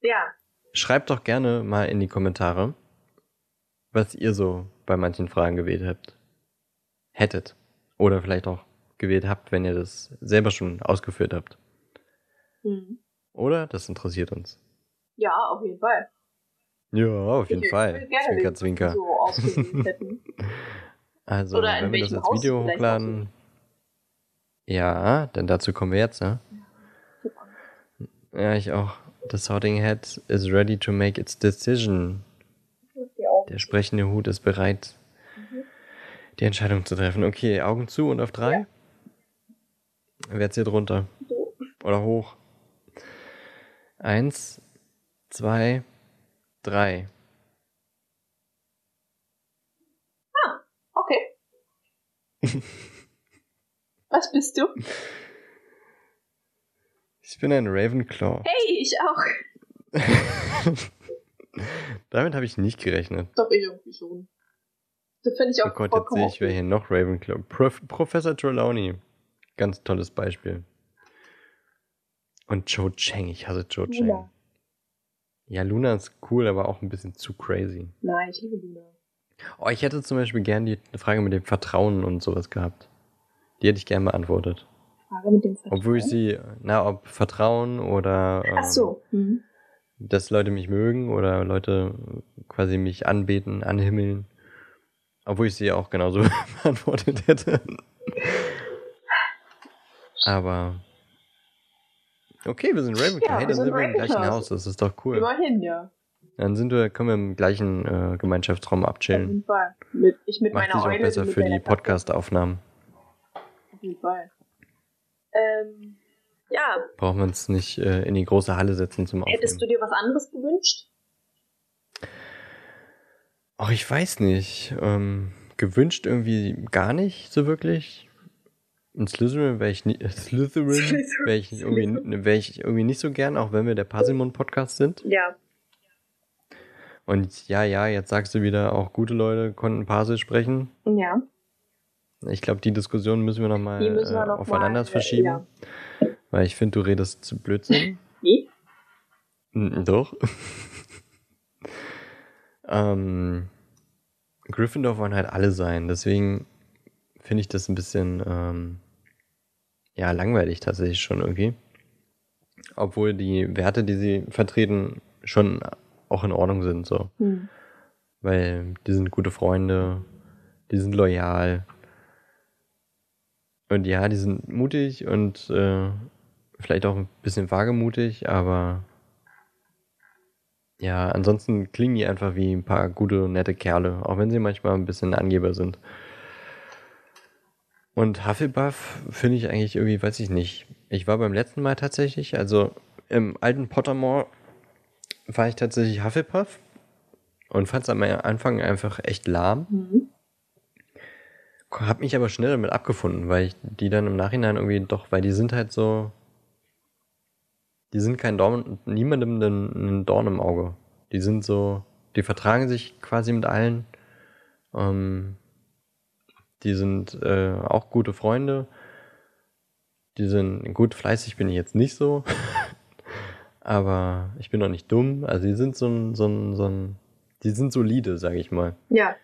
Ja, Schreibt doch gerne mal in die Kommentare, was ihr so bei manchen Fragen gewählt habt. Hättet. Oder vielleicht auch gewählt habt, wenn ihr das selber schon ausgeführt habt. hm. Oder? Das interessiert uns. ja, auf jeden Fall. Ja, auf jeden Ich Fall. Zwinker, zwinker. so. Also, Oder wenn wir das als Haus Video hochladen. Ja, denn dazu kommen wir jetzt, ne? Ja, ich auch. The sorting head is ready to make its decision. Der sprechende Hut ist bereit, Mhm. die Entscheidung zu treffen. Okay, Augen zu und auf drei. Wer zählt runter? So. Oder hoch? Eins, zwei, drei. Okay. Was bist du? Ich bin ein Ravenclaw. Hey, ich auch. Damit habe ich nicht gerechnet. Doch, ich irgendwie schon. Das finde ich Oh auch Gott, jetzt sehe ich, wer hier noch Ravenclaw. Prof Professor Trelawney. Ganz tolles Beispiel. Und Joe Chang. Ich hasse Joe Chang. Luna. Ja, Luna ist cool, aber auch ein bisschen zu crazy. Nein, ich liebe Luna. Oh, ich hätte zum Beispiel gern die Frage mit dem Vertrauen und sowas gehabt. Die hätte ich gern beantwortet. Frage mit dem Vertrauen. Obwohl ich sie, na, ob Vertrauen oder ähm, Ach so. Mhm. dass Leute mich mögen oder Leute quasi mich anbeten, anhimmeln. Obwohl ich sie auch genauso beantwortet hätte. Aber. Okay, wir sind Ravenclaw. Ja, hey, wir dann sind sind wir im gleichen. Haus. Das ist doch cool. Immerhin, ja. Dann sind wir, können wir im gleichen äh, Gemeinschaftsraum Auf abchillen. jeden Fall. Mit, ich mit Macht meiner sich auch Eule, besser für die. Podcast-Aufnahmen. Auf jeden Fall. Ähm, ja, Brauchen wir uns nicht äh, in die große Halle setzen zum Aufnehmen. hättest du dir was anderes gewünscht? Ach, ich weiß nicht. Ähm, gewünscht irgendwie gar nicht so wirklich. In Slytherin wäre ich, nie, äh, Slytherin Slytherin. wäre ich, irgendwie, wär ich irgendwie nicht so gern, auch wenn wir der Parsimon-Podcast sind. Ja. Und ja, ja, jetzt sagst du wieder, auch gute Leute konnten Parsisch sprechen. Ja. Ich glaube, die Diskussion müssen wir nochmal äh, noch aufeinander mal, äh, verschieben. ja. Weil ich finde, du redest zu Blödsinn. Wie? Doch. ähm, Gryffindor wollen halt alle sein, deswegen finde ich das ein bisschen ähm, ja langweilig tatsächlich schon irgendwie. Obwohl die Werte, die sie vertreten, schon auch in Ordnung sind, so. Hm. Weil die sind gute Freunde, die sind loyal. Und ja, die sind mutig und äh, vielleicht auch ein bisschen wagemutig, aber ja, ansonsten klingen die einfach wie ein paar gute, nette Kerle, auch wenn sie manchmal ein bisschen Angeber sind. Und Hufflepuff finde ich eigentlich irgendwie, weiß ich nicht. Ich war beim letzten Mal tatsächlich, also im alten Pottermore war ich tatsächlich Hufflepuff und fand es am Anfang einfach echt lahm. Mhm. Hab mich aber schnell damit abgefunden, weil ich die dann im Nachhinein irgendwie doch, weil die sind halt so, die sind kein Dorn, niemandem ein Dorn im Auge. Die sind so, die vertragen sich quasi mit allen. Ähm, die sind äh, auch gute Freunde. Die sind gut fleißig bin ich jetzt nicht so. Aber ich bin auch nicht dumm. Also die sind so ein, so ein, so ein, die sind solide, sage ich mal. Ja.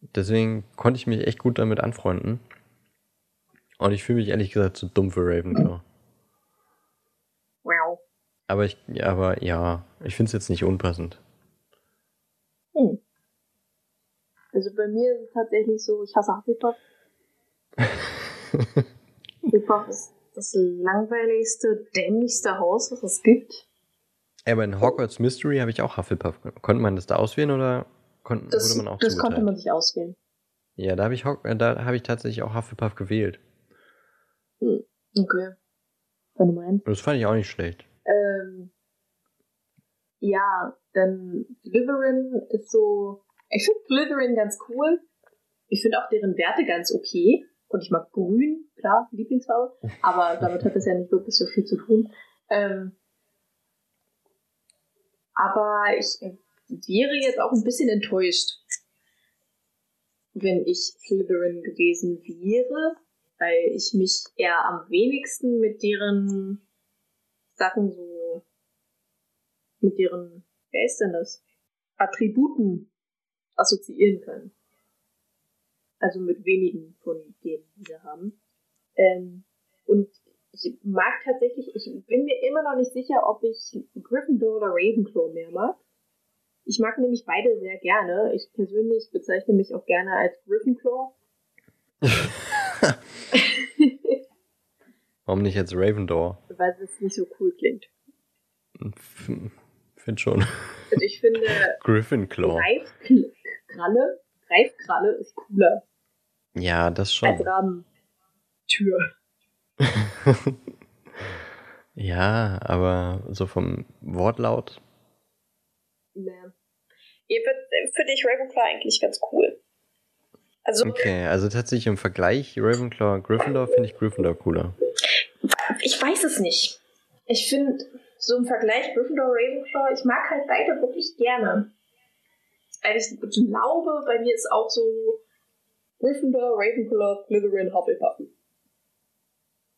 Deswegen konnte ich mich echt gut damit anfreunden. Und ich fühle mich ehrlich gesagt zu dumm für Ravenclaw. Wow. Aber ich, aber ja, ich finde es jetzt nicht unpassend. Hm. Also bei mir ist es tatsächlich so, ich hasse Hufflepuff. Hufflepuff ist das langweiligste, dämlichste Haus, was es gibt. Aber in Hogwarts Mystery habe ich auch Hufflepuff. Konnte man das da auswählen oder kon Das, wurde man auch das zugeteilt? konnte man sich auswählen. Ja, da habe ich, äh, da habe ich tatsächlich auch Hufflepuff gewählt. Hm. Okay. Wenn du meinst. Das fand ich auch nicht schlecht. Ähm, ja, dann Slytherin ist so. Ich finde Slytherin ganz cool. Ich finde auch deren Werte ganz okay. Und ich mag Grün, klar, Lieblingsfarbe. Aber damit hat das ja nicht wirklich so viel zu tun. Ähm, aber ich wäre jetzt auch ein bisschen enttäuscht, wenn ich Slytherin gewesen wäre, weil ich mich eher am wenigsten mit deren Sachen so, mit deren, wer ist denn das? Attributen assoziieren kann. Also mit wenigen von denen, die wir haben. Ähm, und ich mag tatsächlich, ich bin mir immer noch nicht sicher, ob ich Gryffindor oder Ravenclaw mehr mag. Ich mag nämlich beide sehr gerne. Ich persönlich bezeichne mich auch gerne als Gryffindor. Warum nicht jetzt Ravendor? weil es nicht so cool klingt. F- Find schon. Also ich finde, Gryffindor. Greifkralle, Greifkralle ist cooler Ja, das als schon. Rabentür. Ja, aber so vom Wortlaut. Nee. Ihr wird- Finde ich Ravenclaw eigentlich ganz cool. Also, Okay, also tatsächlich im Vergleich Ravenclaw Gryffindor finde ich Gryffindor cooler. ich weiß es nicht. Ich finde, so im Vergleich Gryffindor, Ravenclaw, ich mag halt beide wirklich gerne. Also ich glaube, bei mir ist auch so Gryffindor, Ravenclaw, Slytherin, Hufflepuff.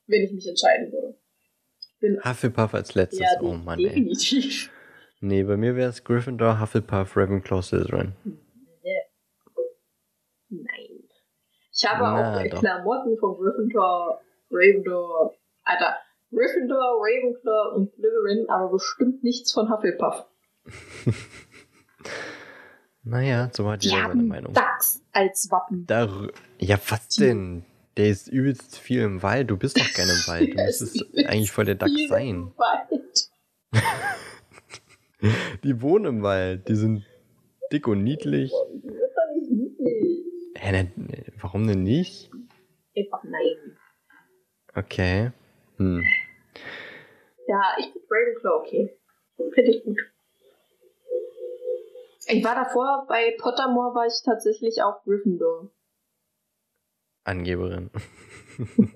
Wenn ich mich entscheiden würde. Bin, Hufflepuff als letztes. ja, oh Mann, ey. Nee, bei mir wäre es Gryffindor, Hufflepuff, Ravenclaw, Slytherin. Nein. Ich habe Na, auch doch. Klamotten von Gryffindor, Ravenclaw, Alter, Gryffindor, Ravenclaw und Slytherin, aber bestimmt nichts von Hufflepuff. Naja, so hat Die jeder seine Meinung. Dachs als Wappen. Da, ja, was denn? Der ist übelst viel im Wald. Du bist doch gerne im Wald. Du müsstest eigentlich voll der Dachs sein. im Wald. Die wohnen im Wald. Die sind dick und niedlich. Die wird doch nicht niedlich. Hä, warum denn nicht? Einfach nein. Okay. Hm. Ja, ich finde Ravenclaw okay. Finde ich gut. Ich war davor, bei Pottermore war ich tatsächlich auch Gryffindor. Angeberin.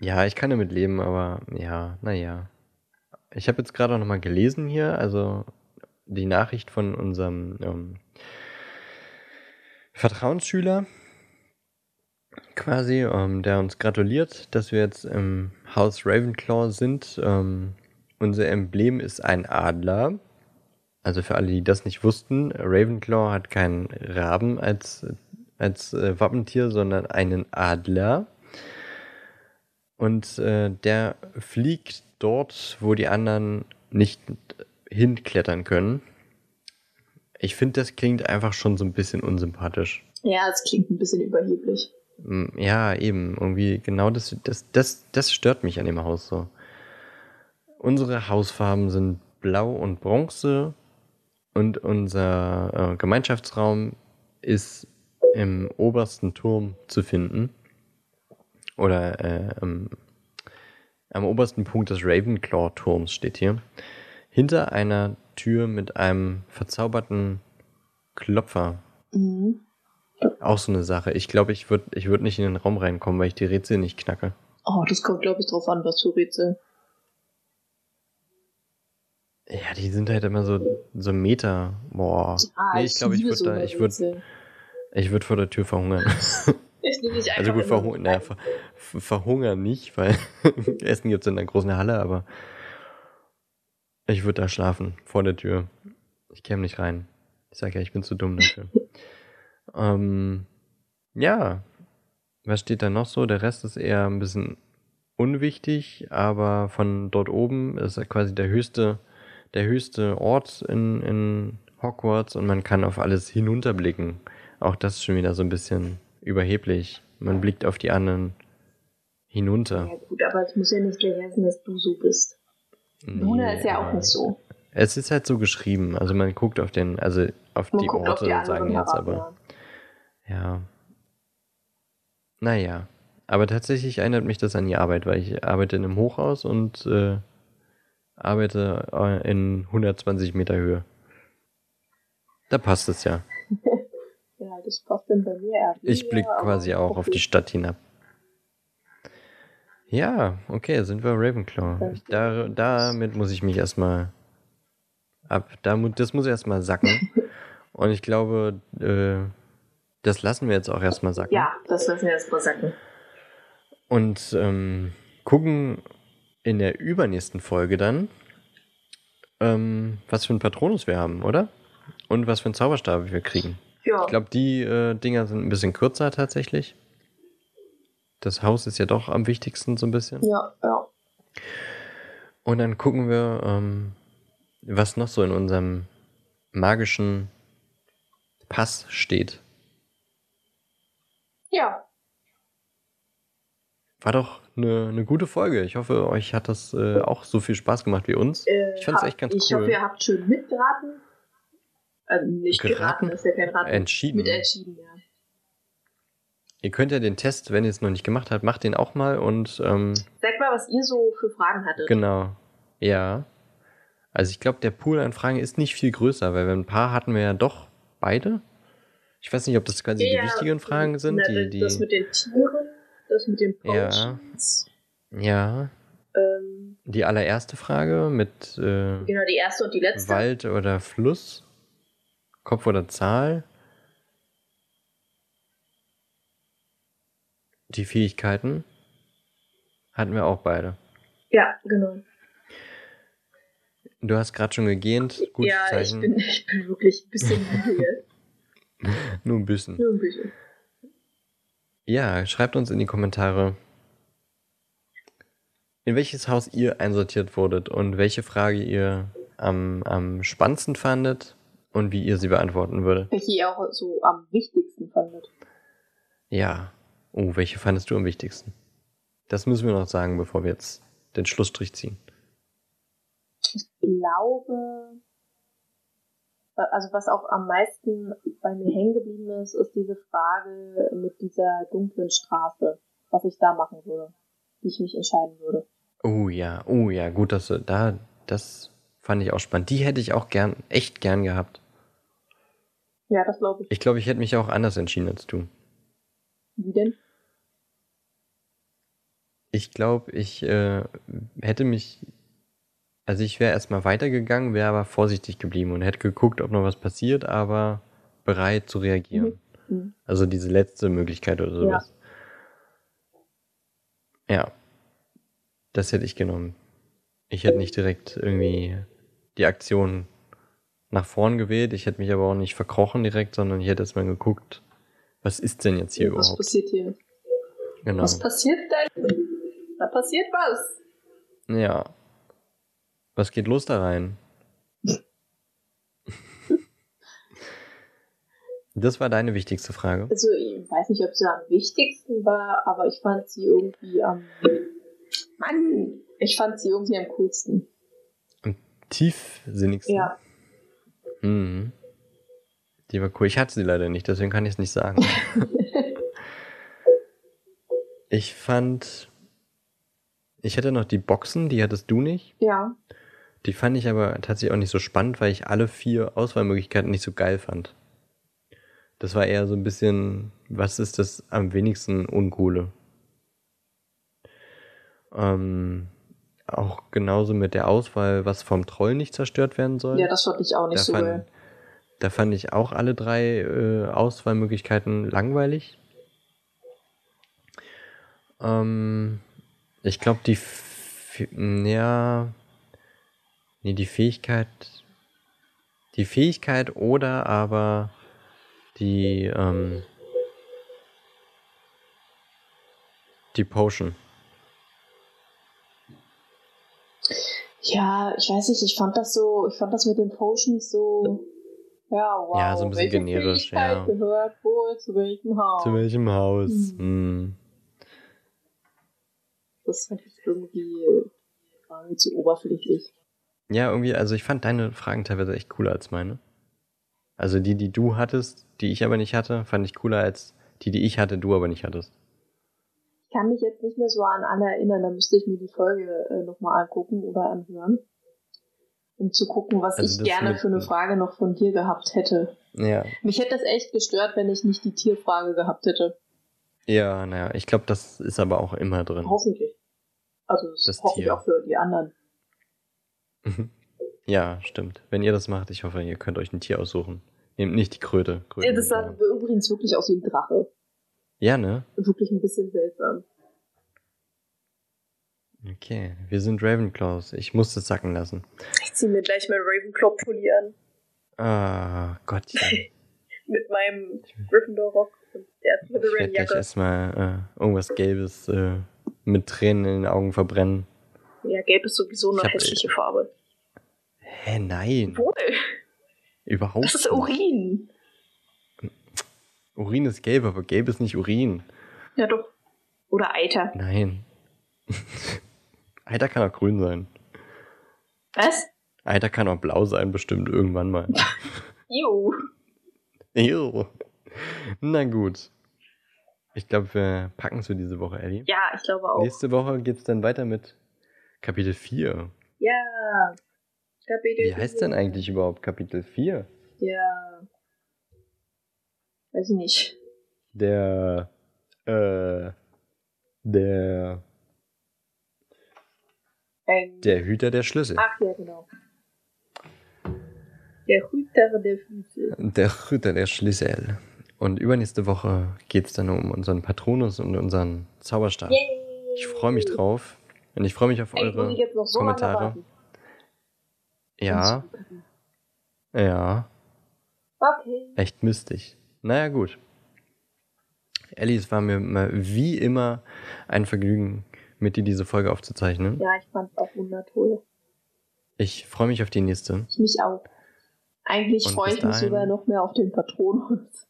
ja, ich kann damit leben, aber ja, naja. Ich habe jetzt gerade auch nochmal gelesen hier, also die Nachricht von unserem ähm, Vertrauensschüler quasi, ähm, der uns gratuliert, dass wir jetzt im Haus Ravenclaw sind. Ähm, unser Emblem ist ein Adler. Also für alle, die das nicht wussten, Ravenclaw hat keinen Raben als, als äh, Wappentier, sondern einen Adler. Und äh, der fliegt dort, wo die anderen nicht hinklettern können. Ich finde, das klingt einfach schon so ein bisschen unsympathisch. Ja, es klingt ein bisschen überheblich. Mm, Ja, eben. Irgendwie genau das, das, das, das stört mich an dem Haus so. Unsere Hausfarben sind blau und bronze und unser äh, Gemeinschaftsraum ist im obersten Turm zu finden. Oder äh, am, am obersten Punkt des Ravenclaw-Turms steht hier. Hinter einer Tür mit einem verzauberten Klopfer. Mhm. Auch so eine Sache. Ich glaube, ich würde ich würd nicht in den Raum reinkommen, weil ich die Rätsel nicht knacke. Oh, das kommt, glaube ich, drauf an, was für Rätsel. Ja, die sind halt immer so, so Meter. Boah. Ah, nee, ich glaube, ich würde da, ich würde, ich würde vor der Tür verhungern. Ich nehme dich Also einfach gut, immer verhu mit naja, ver verhungern nicht, weil Essen gibt's in einer großen Halle, aber ich würde da schlafen, vor der Tür. Ich käme nicht rein. Ich sage ja, ich bin zu dumm dafür. ähm, ja, was steht da noch so? Der Rest ist eher ein bisschen unwichtig, aber von dort oben ist quasi der höchste, der höchste Ort in, in Hogwarts und man kann auf alles hinunterblicken. Auch das ist schon wieder so ein bisschen überheblich. Man blickt auf die anderen hinunter. Ja, gut, aber es muss ja nicht gleich heißen, dass du so bist. Luna ist ja auch nicht so. Es ist halt so geschrieben. Also man guckt auf den, also auf Man die Orte, auf die sagen jetzt, aber ja. ja. Naja. Aber tatsächlich erinnert mich das an die Arbeit, weil ich arbeite in einem Hochhaus und äh, arbeite äh, in 120 Meter Höhe. Da passt es ja. Ja, das passt dann bei mir eher. Ich blicke quasi auch auf okay. die Stadt hinab. Ja, okay, sind wir Ravenclaw. Ich, da, damit muss ich mich erstmal ab. Da, das muss erstmal sacken. Und ich glaube, äh, das lassen wir jetzt auch erstmal sacken. Ja, das lassen wir jetzt mal sacken. Und ähm, gucken in der übernächsten Folge dann, ähm, was für einen Patronus wir haben, oder? Und was für einen Zauberstab wir kriegen. Ja, Ich glaube, die äh, Dinger sind ein bisschen kürzer tatsächlich. Das Haus ist ja doch am wichtigsten so ein bisschen. ja, ja. Und dann gucken wir, ähm, was noch so in unserem magischen Pass steht. Ja, War doch eine, eine gute Folge. Ich hoffe, euch hat das äh, auch so viel Spaß gemacht wie uns. äh, Ich fand's hab- echt ganz Ich cool. hoffe, ihr habt schön mitgeraten. Also nicht Geraten? geraten, ist ja kein Raten. Entschieden. Mitentschieden, ja. Ihr könnt ja den Test, wenn ihr es noch nicht gemacht habt, macht den auch mal und ähm, Sag mal, was ihr so für Fragen hattet. Genau. Ja. Also ich glaube, der Pool an Fragen ist nicht viel größer, weil wir ein paar hatten wir ja doch beide. Ich weiß nicht, ob das quasi Ja, die wichtigen Fragen sind, na, die, die. Das mit den Tieren, das mit den Ja. Potions. ja. Ähm, Die allererste Frage mit äh, genau, die erste und die letzte. Wald oder Fluss, Kopf oder Zahl. Die Fähigkeiten hatten wir auch beide. Ja, genau. Du hast gerade schon gegähnt. Gutes ja, Zeichen. Ich, bin, ich bin wirklich ein bisschen müde. Nur ein bisschen. Nur ein bisschen. Ja, schreibt uns in die Kommentare, in welches Haus ihr einsortiert wurdet und welche Frage ihr am, am spannendsten fandet und wie ihr sie beantworten würdet. Welche ihr auch so am wichtigsten fandet. Ja. Oh, welche fandest du am wichtigsten? Das müssen wir noch sagen, bevor wir jetzt den Schlussstrich ziehen. Ich glaube, also was auch am meisten bei mir hängen geblieben ist, ist diese Frage mit dieser dunklen Straße, was ich da machen würde, wie ich mich entscheiden würde. Oh ja, oh ja, gut, dass du da, das fand ich auch spannend. Die hätte ich auch gern, echt gern gehabt. Ja, das glaube ich. Ich glaube, ich hätte mich auch anders entschieden als du. Wie denn? Ich glaube, ich äh, hätte mich, also ich wäre erstmal weitergegangen, wäre aber vorsichtig geblieben und hätte geguckt, ob noch was passiert, aber bereit zu reagieren. Mhm. Also diese letzte Möglichkeit oder sowas. Ja. Das hätte ich genommen. Ich hätte nicht direkt irgendwie die Aktion nach vorn gewählt. Ich hätte mich aber auch nicht verkrochen direkt, sondern ich hätte erstmal geguckt, was ist denn jetzt hier was überhaupt? passiert hier? Genau. Was passiert denn? Da passiert was. Ja. Was geht los da rein? Das war deine wichtigste Frage. Also ich weiß nicht, ob sie am wichtigsten war, aber ich fand sie irgendwie am... Mann! Ich fand sie irgendwie am coolsten. Tiefsinnigste. Ja. Mhm. Die war cool. Ich hatte sie leider nicht, deswegen kann ich es nicht sagen. ich fand. Ich hatte noch die Boxen, die hattest du nicht. Ja. Die fand ich aber tatsächlich auch nicht so spannend, weil ich alle vier Auswahlmöglichkeiten nicht so geil fand. Das war eher so ein bisschen, was ist das am wenigsten Uncoole? Ähm, auch genauso mit der Auswahl, was vom Troll nicht zerstört werden soll. Ja, das fand ich auch nicht da so fand, geil. Da fand ich auch alle drei äh, Auswahlmöglichkeiten langweilig. Ähm, ich glaube, die, F ja, nee, die Fähigkeit, die Fähigkeit oder aber die, ähm, die Potion. Ja, ich weiß nicht, ich fand das so, ich fand das mit den Potions so, ja, wow. Ja, so ein bisschen generisch, Fähigkeit ja. gehört wohl zu welchem Haus? Zu welchem Haus? Hm. Das fand ich irgendwie mir zu oberflächlich. Ja, irgendwie, also ich fand deine Fragen teilweise echt cooler als meine. Also die, die du hattest, die ich aber nicht hatte, fand ich cooler als die, die ich hatte, du aber nicht hattest. Ich kann mich jetzt nicht mehr so an alle erinnern, da müsste ich mir die Folge äh, nochmal angucken oder anhören. Um zu gucken, was Also ich gerne für eine Frage noch von dir gehabt hätte. Ja. Mich hätte das echt gestört, wenn ich nicht die Tierfrage gehabt hätte. Ja, naja, ich glaube, das ist aber auch immer drin. Hoffentlich. Also das, Das hoffe ich Tier. auch für die anderen. Ja, stimmt. Wenn ihr das macht, ich hoffe, ihr könnt euch ein Tier aussuchen. Nehmt nicht die Kröte. Kröten Ja, das sah übrigens wirklich aus wie ein Drache. Ja, ne? Wirklich ein bisschen seltsam. Okay, wir sind Ravenclaws. Ich muss das sacken lassen. Ich ziehe mir gleich mein Ravenclaw-Pulli an. Ah, Gottchen. Mit meinem Gryffindor-Rock und der Ich werde gleich erstmal äh, irgendwas Gelbes äh, mit Tränen in den Augen verbrennen. Ja, gelb ist sowieso eine hässliche Farbe. Hä, nein. Wohl, Überhaupt das ist. Urin. Urin ist gelb, aber gelb ist nicht Urin. Ja, doch. Oder Eiter. Nein. Eiter kann auch grün sein. Was? Eiter kann auch blau sein, bestimmt irgendwann mal. Jo. Ew. Na gut. Ich glaube, wir packen es für diese Woche, Ellie. Ja, ich glaube auch. Nächste Woche geht es dann weiter mit Kapitel 4. Ja. Kapitel Wie heißt denn eigentlich überhaupt Kapitel 4? Ja. Weiß ich nicht. Der, äh, der, Ähm, der Hüter der Schlüssel. Ach ja, genau. Der Hüter der Füße. Der Hüter der Schlüssel. Und übernächste Woche geht es dann um unseren Patronus und unseren Zauberstab. Yay! Ich freue mich drauf. Und ich freue mich auf Ey, eure noch so Kommentare. Ja, ja, Okay. echt mystig. Naja, gut. Ellie, es war mir mal wie immer ein Vergnügen, mit dir diese Folge aufzuzeichnen. Ja, ich fand's auch wundertoll. Ich freue mich auf die nächste. Ich mich auch. Eigentlich Und freue ich mich sogar noch mehr auf den Patronus.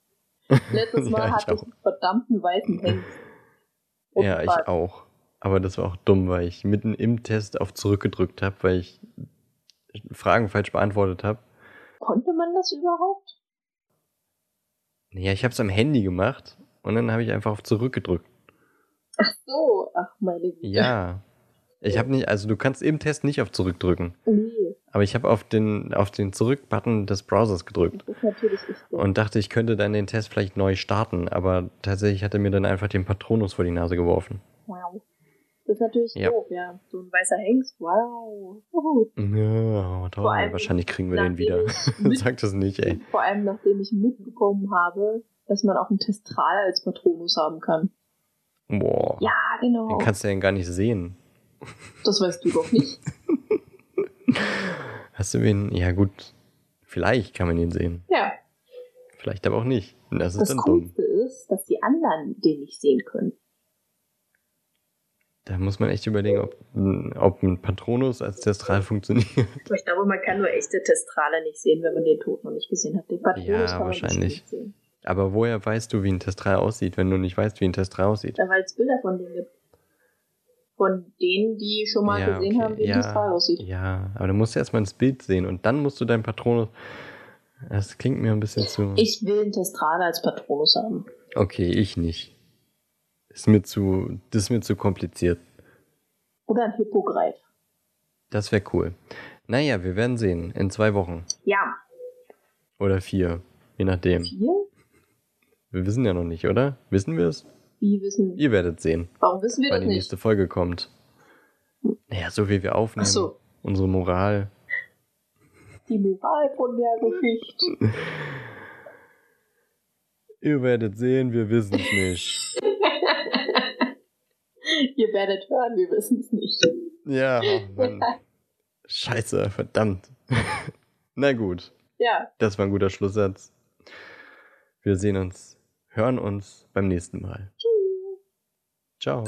Letztes Mal Ja, ich hatte ich einen verdammten weißen Hengst. Und ja, ich auch. Aber das war auch dumm, weil ich mitten im Test auf zurückgedrückt habe, weil ich Fragen falsch beantwortet habe. Konnte man das überhaupt? Ja, ich habe es am Handy gemacht und dann habe ich einfach auf zurückgedrückt. Ach so, ach meine Güte. Ja. Ich habe nicht, also du kannst im Test nicht auf zurückdrücken, Nee, aber ich habe auf den auf den Zurück-Button des Browsers gedrückt das ist natürlich so. und dachte, ich könnte dann den Test vielleicht neu starten, aber tatsächlich hat er mir dann einfach den Patronus vor die Nase geworfen. Wow. Das ist natürlich Ja. doof, ja. So ein weißer Hengst, wow. Uhu. Ja, toll. Vor allem, Wahrscheinlich kriegen wir den wieder. Sag das nicht, ey. Vor allem, nachdem ich mitbekommen habe, dass man auch einen Testral als Patronus haben kann. Boah. Ja, genau. Den kannst du ja gar nicht sehen. Das weißt du doch nicht. Hast du ihn? Ja, gut. Vielleicht kann man ihn sehen. Ja. Vielleicht aber auch nicht. Und Das ist Das dann dumm. Coolste ist, dass die anderen den nicht sehen können. Da muss man echt überlegen, ob, ein- ob ein Patronus als Testral funktioniert. Ich glaube, man kann nur echte Testrale nicht sehen, wenn man den Tod noch nicht gesehen hat. Den Patronus Ja, kann man wahrscheinlich. nicht sehen. Aber woher weißt du, wie ein Testral aussieht, wenn du nicht weißt, wie ein Testral aussieht? Ja, weil es Bilder von denen gibt. Von denen, die schon mal Ja, gesehen okay. haben, wie ein ja, Testral aussieht. Ja, aber du musst erstmal ins Bild sehen und dann musst du deinen Patronus. Das klingt mir ein bisschen zu. Ich will einen Testral als Patronus haben. Okay, ich nicht. Ist mir zu, das ist mir zu kompliziert. Oder ein Hippogreif. Das wäre cool. Naja, wir werden sehen. In zwei Wochen. Ja. Oder vier. Je nachdem. Vier? Wir wissen ja noch nicht, oder? Wissen wir es? Wie wissen Ihr werdet sehen, Warum wissen wir weil das die nicht? nächste Folge kommt. Naja, so wie wir aufnehmen. Ach so. Unsere Moral. Die Moral von der Geschichte. Ihr werdet sehen, wir wissen es nicht. Ihr werdet hören, wir wissen es nicht. Ja, oh Mann. Scheiße, verdammt. Na gut, Ja, das war ein guter Schlusssatz. Wir sehen uns, hören uns beim nächsten Mal. Ciao.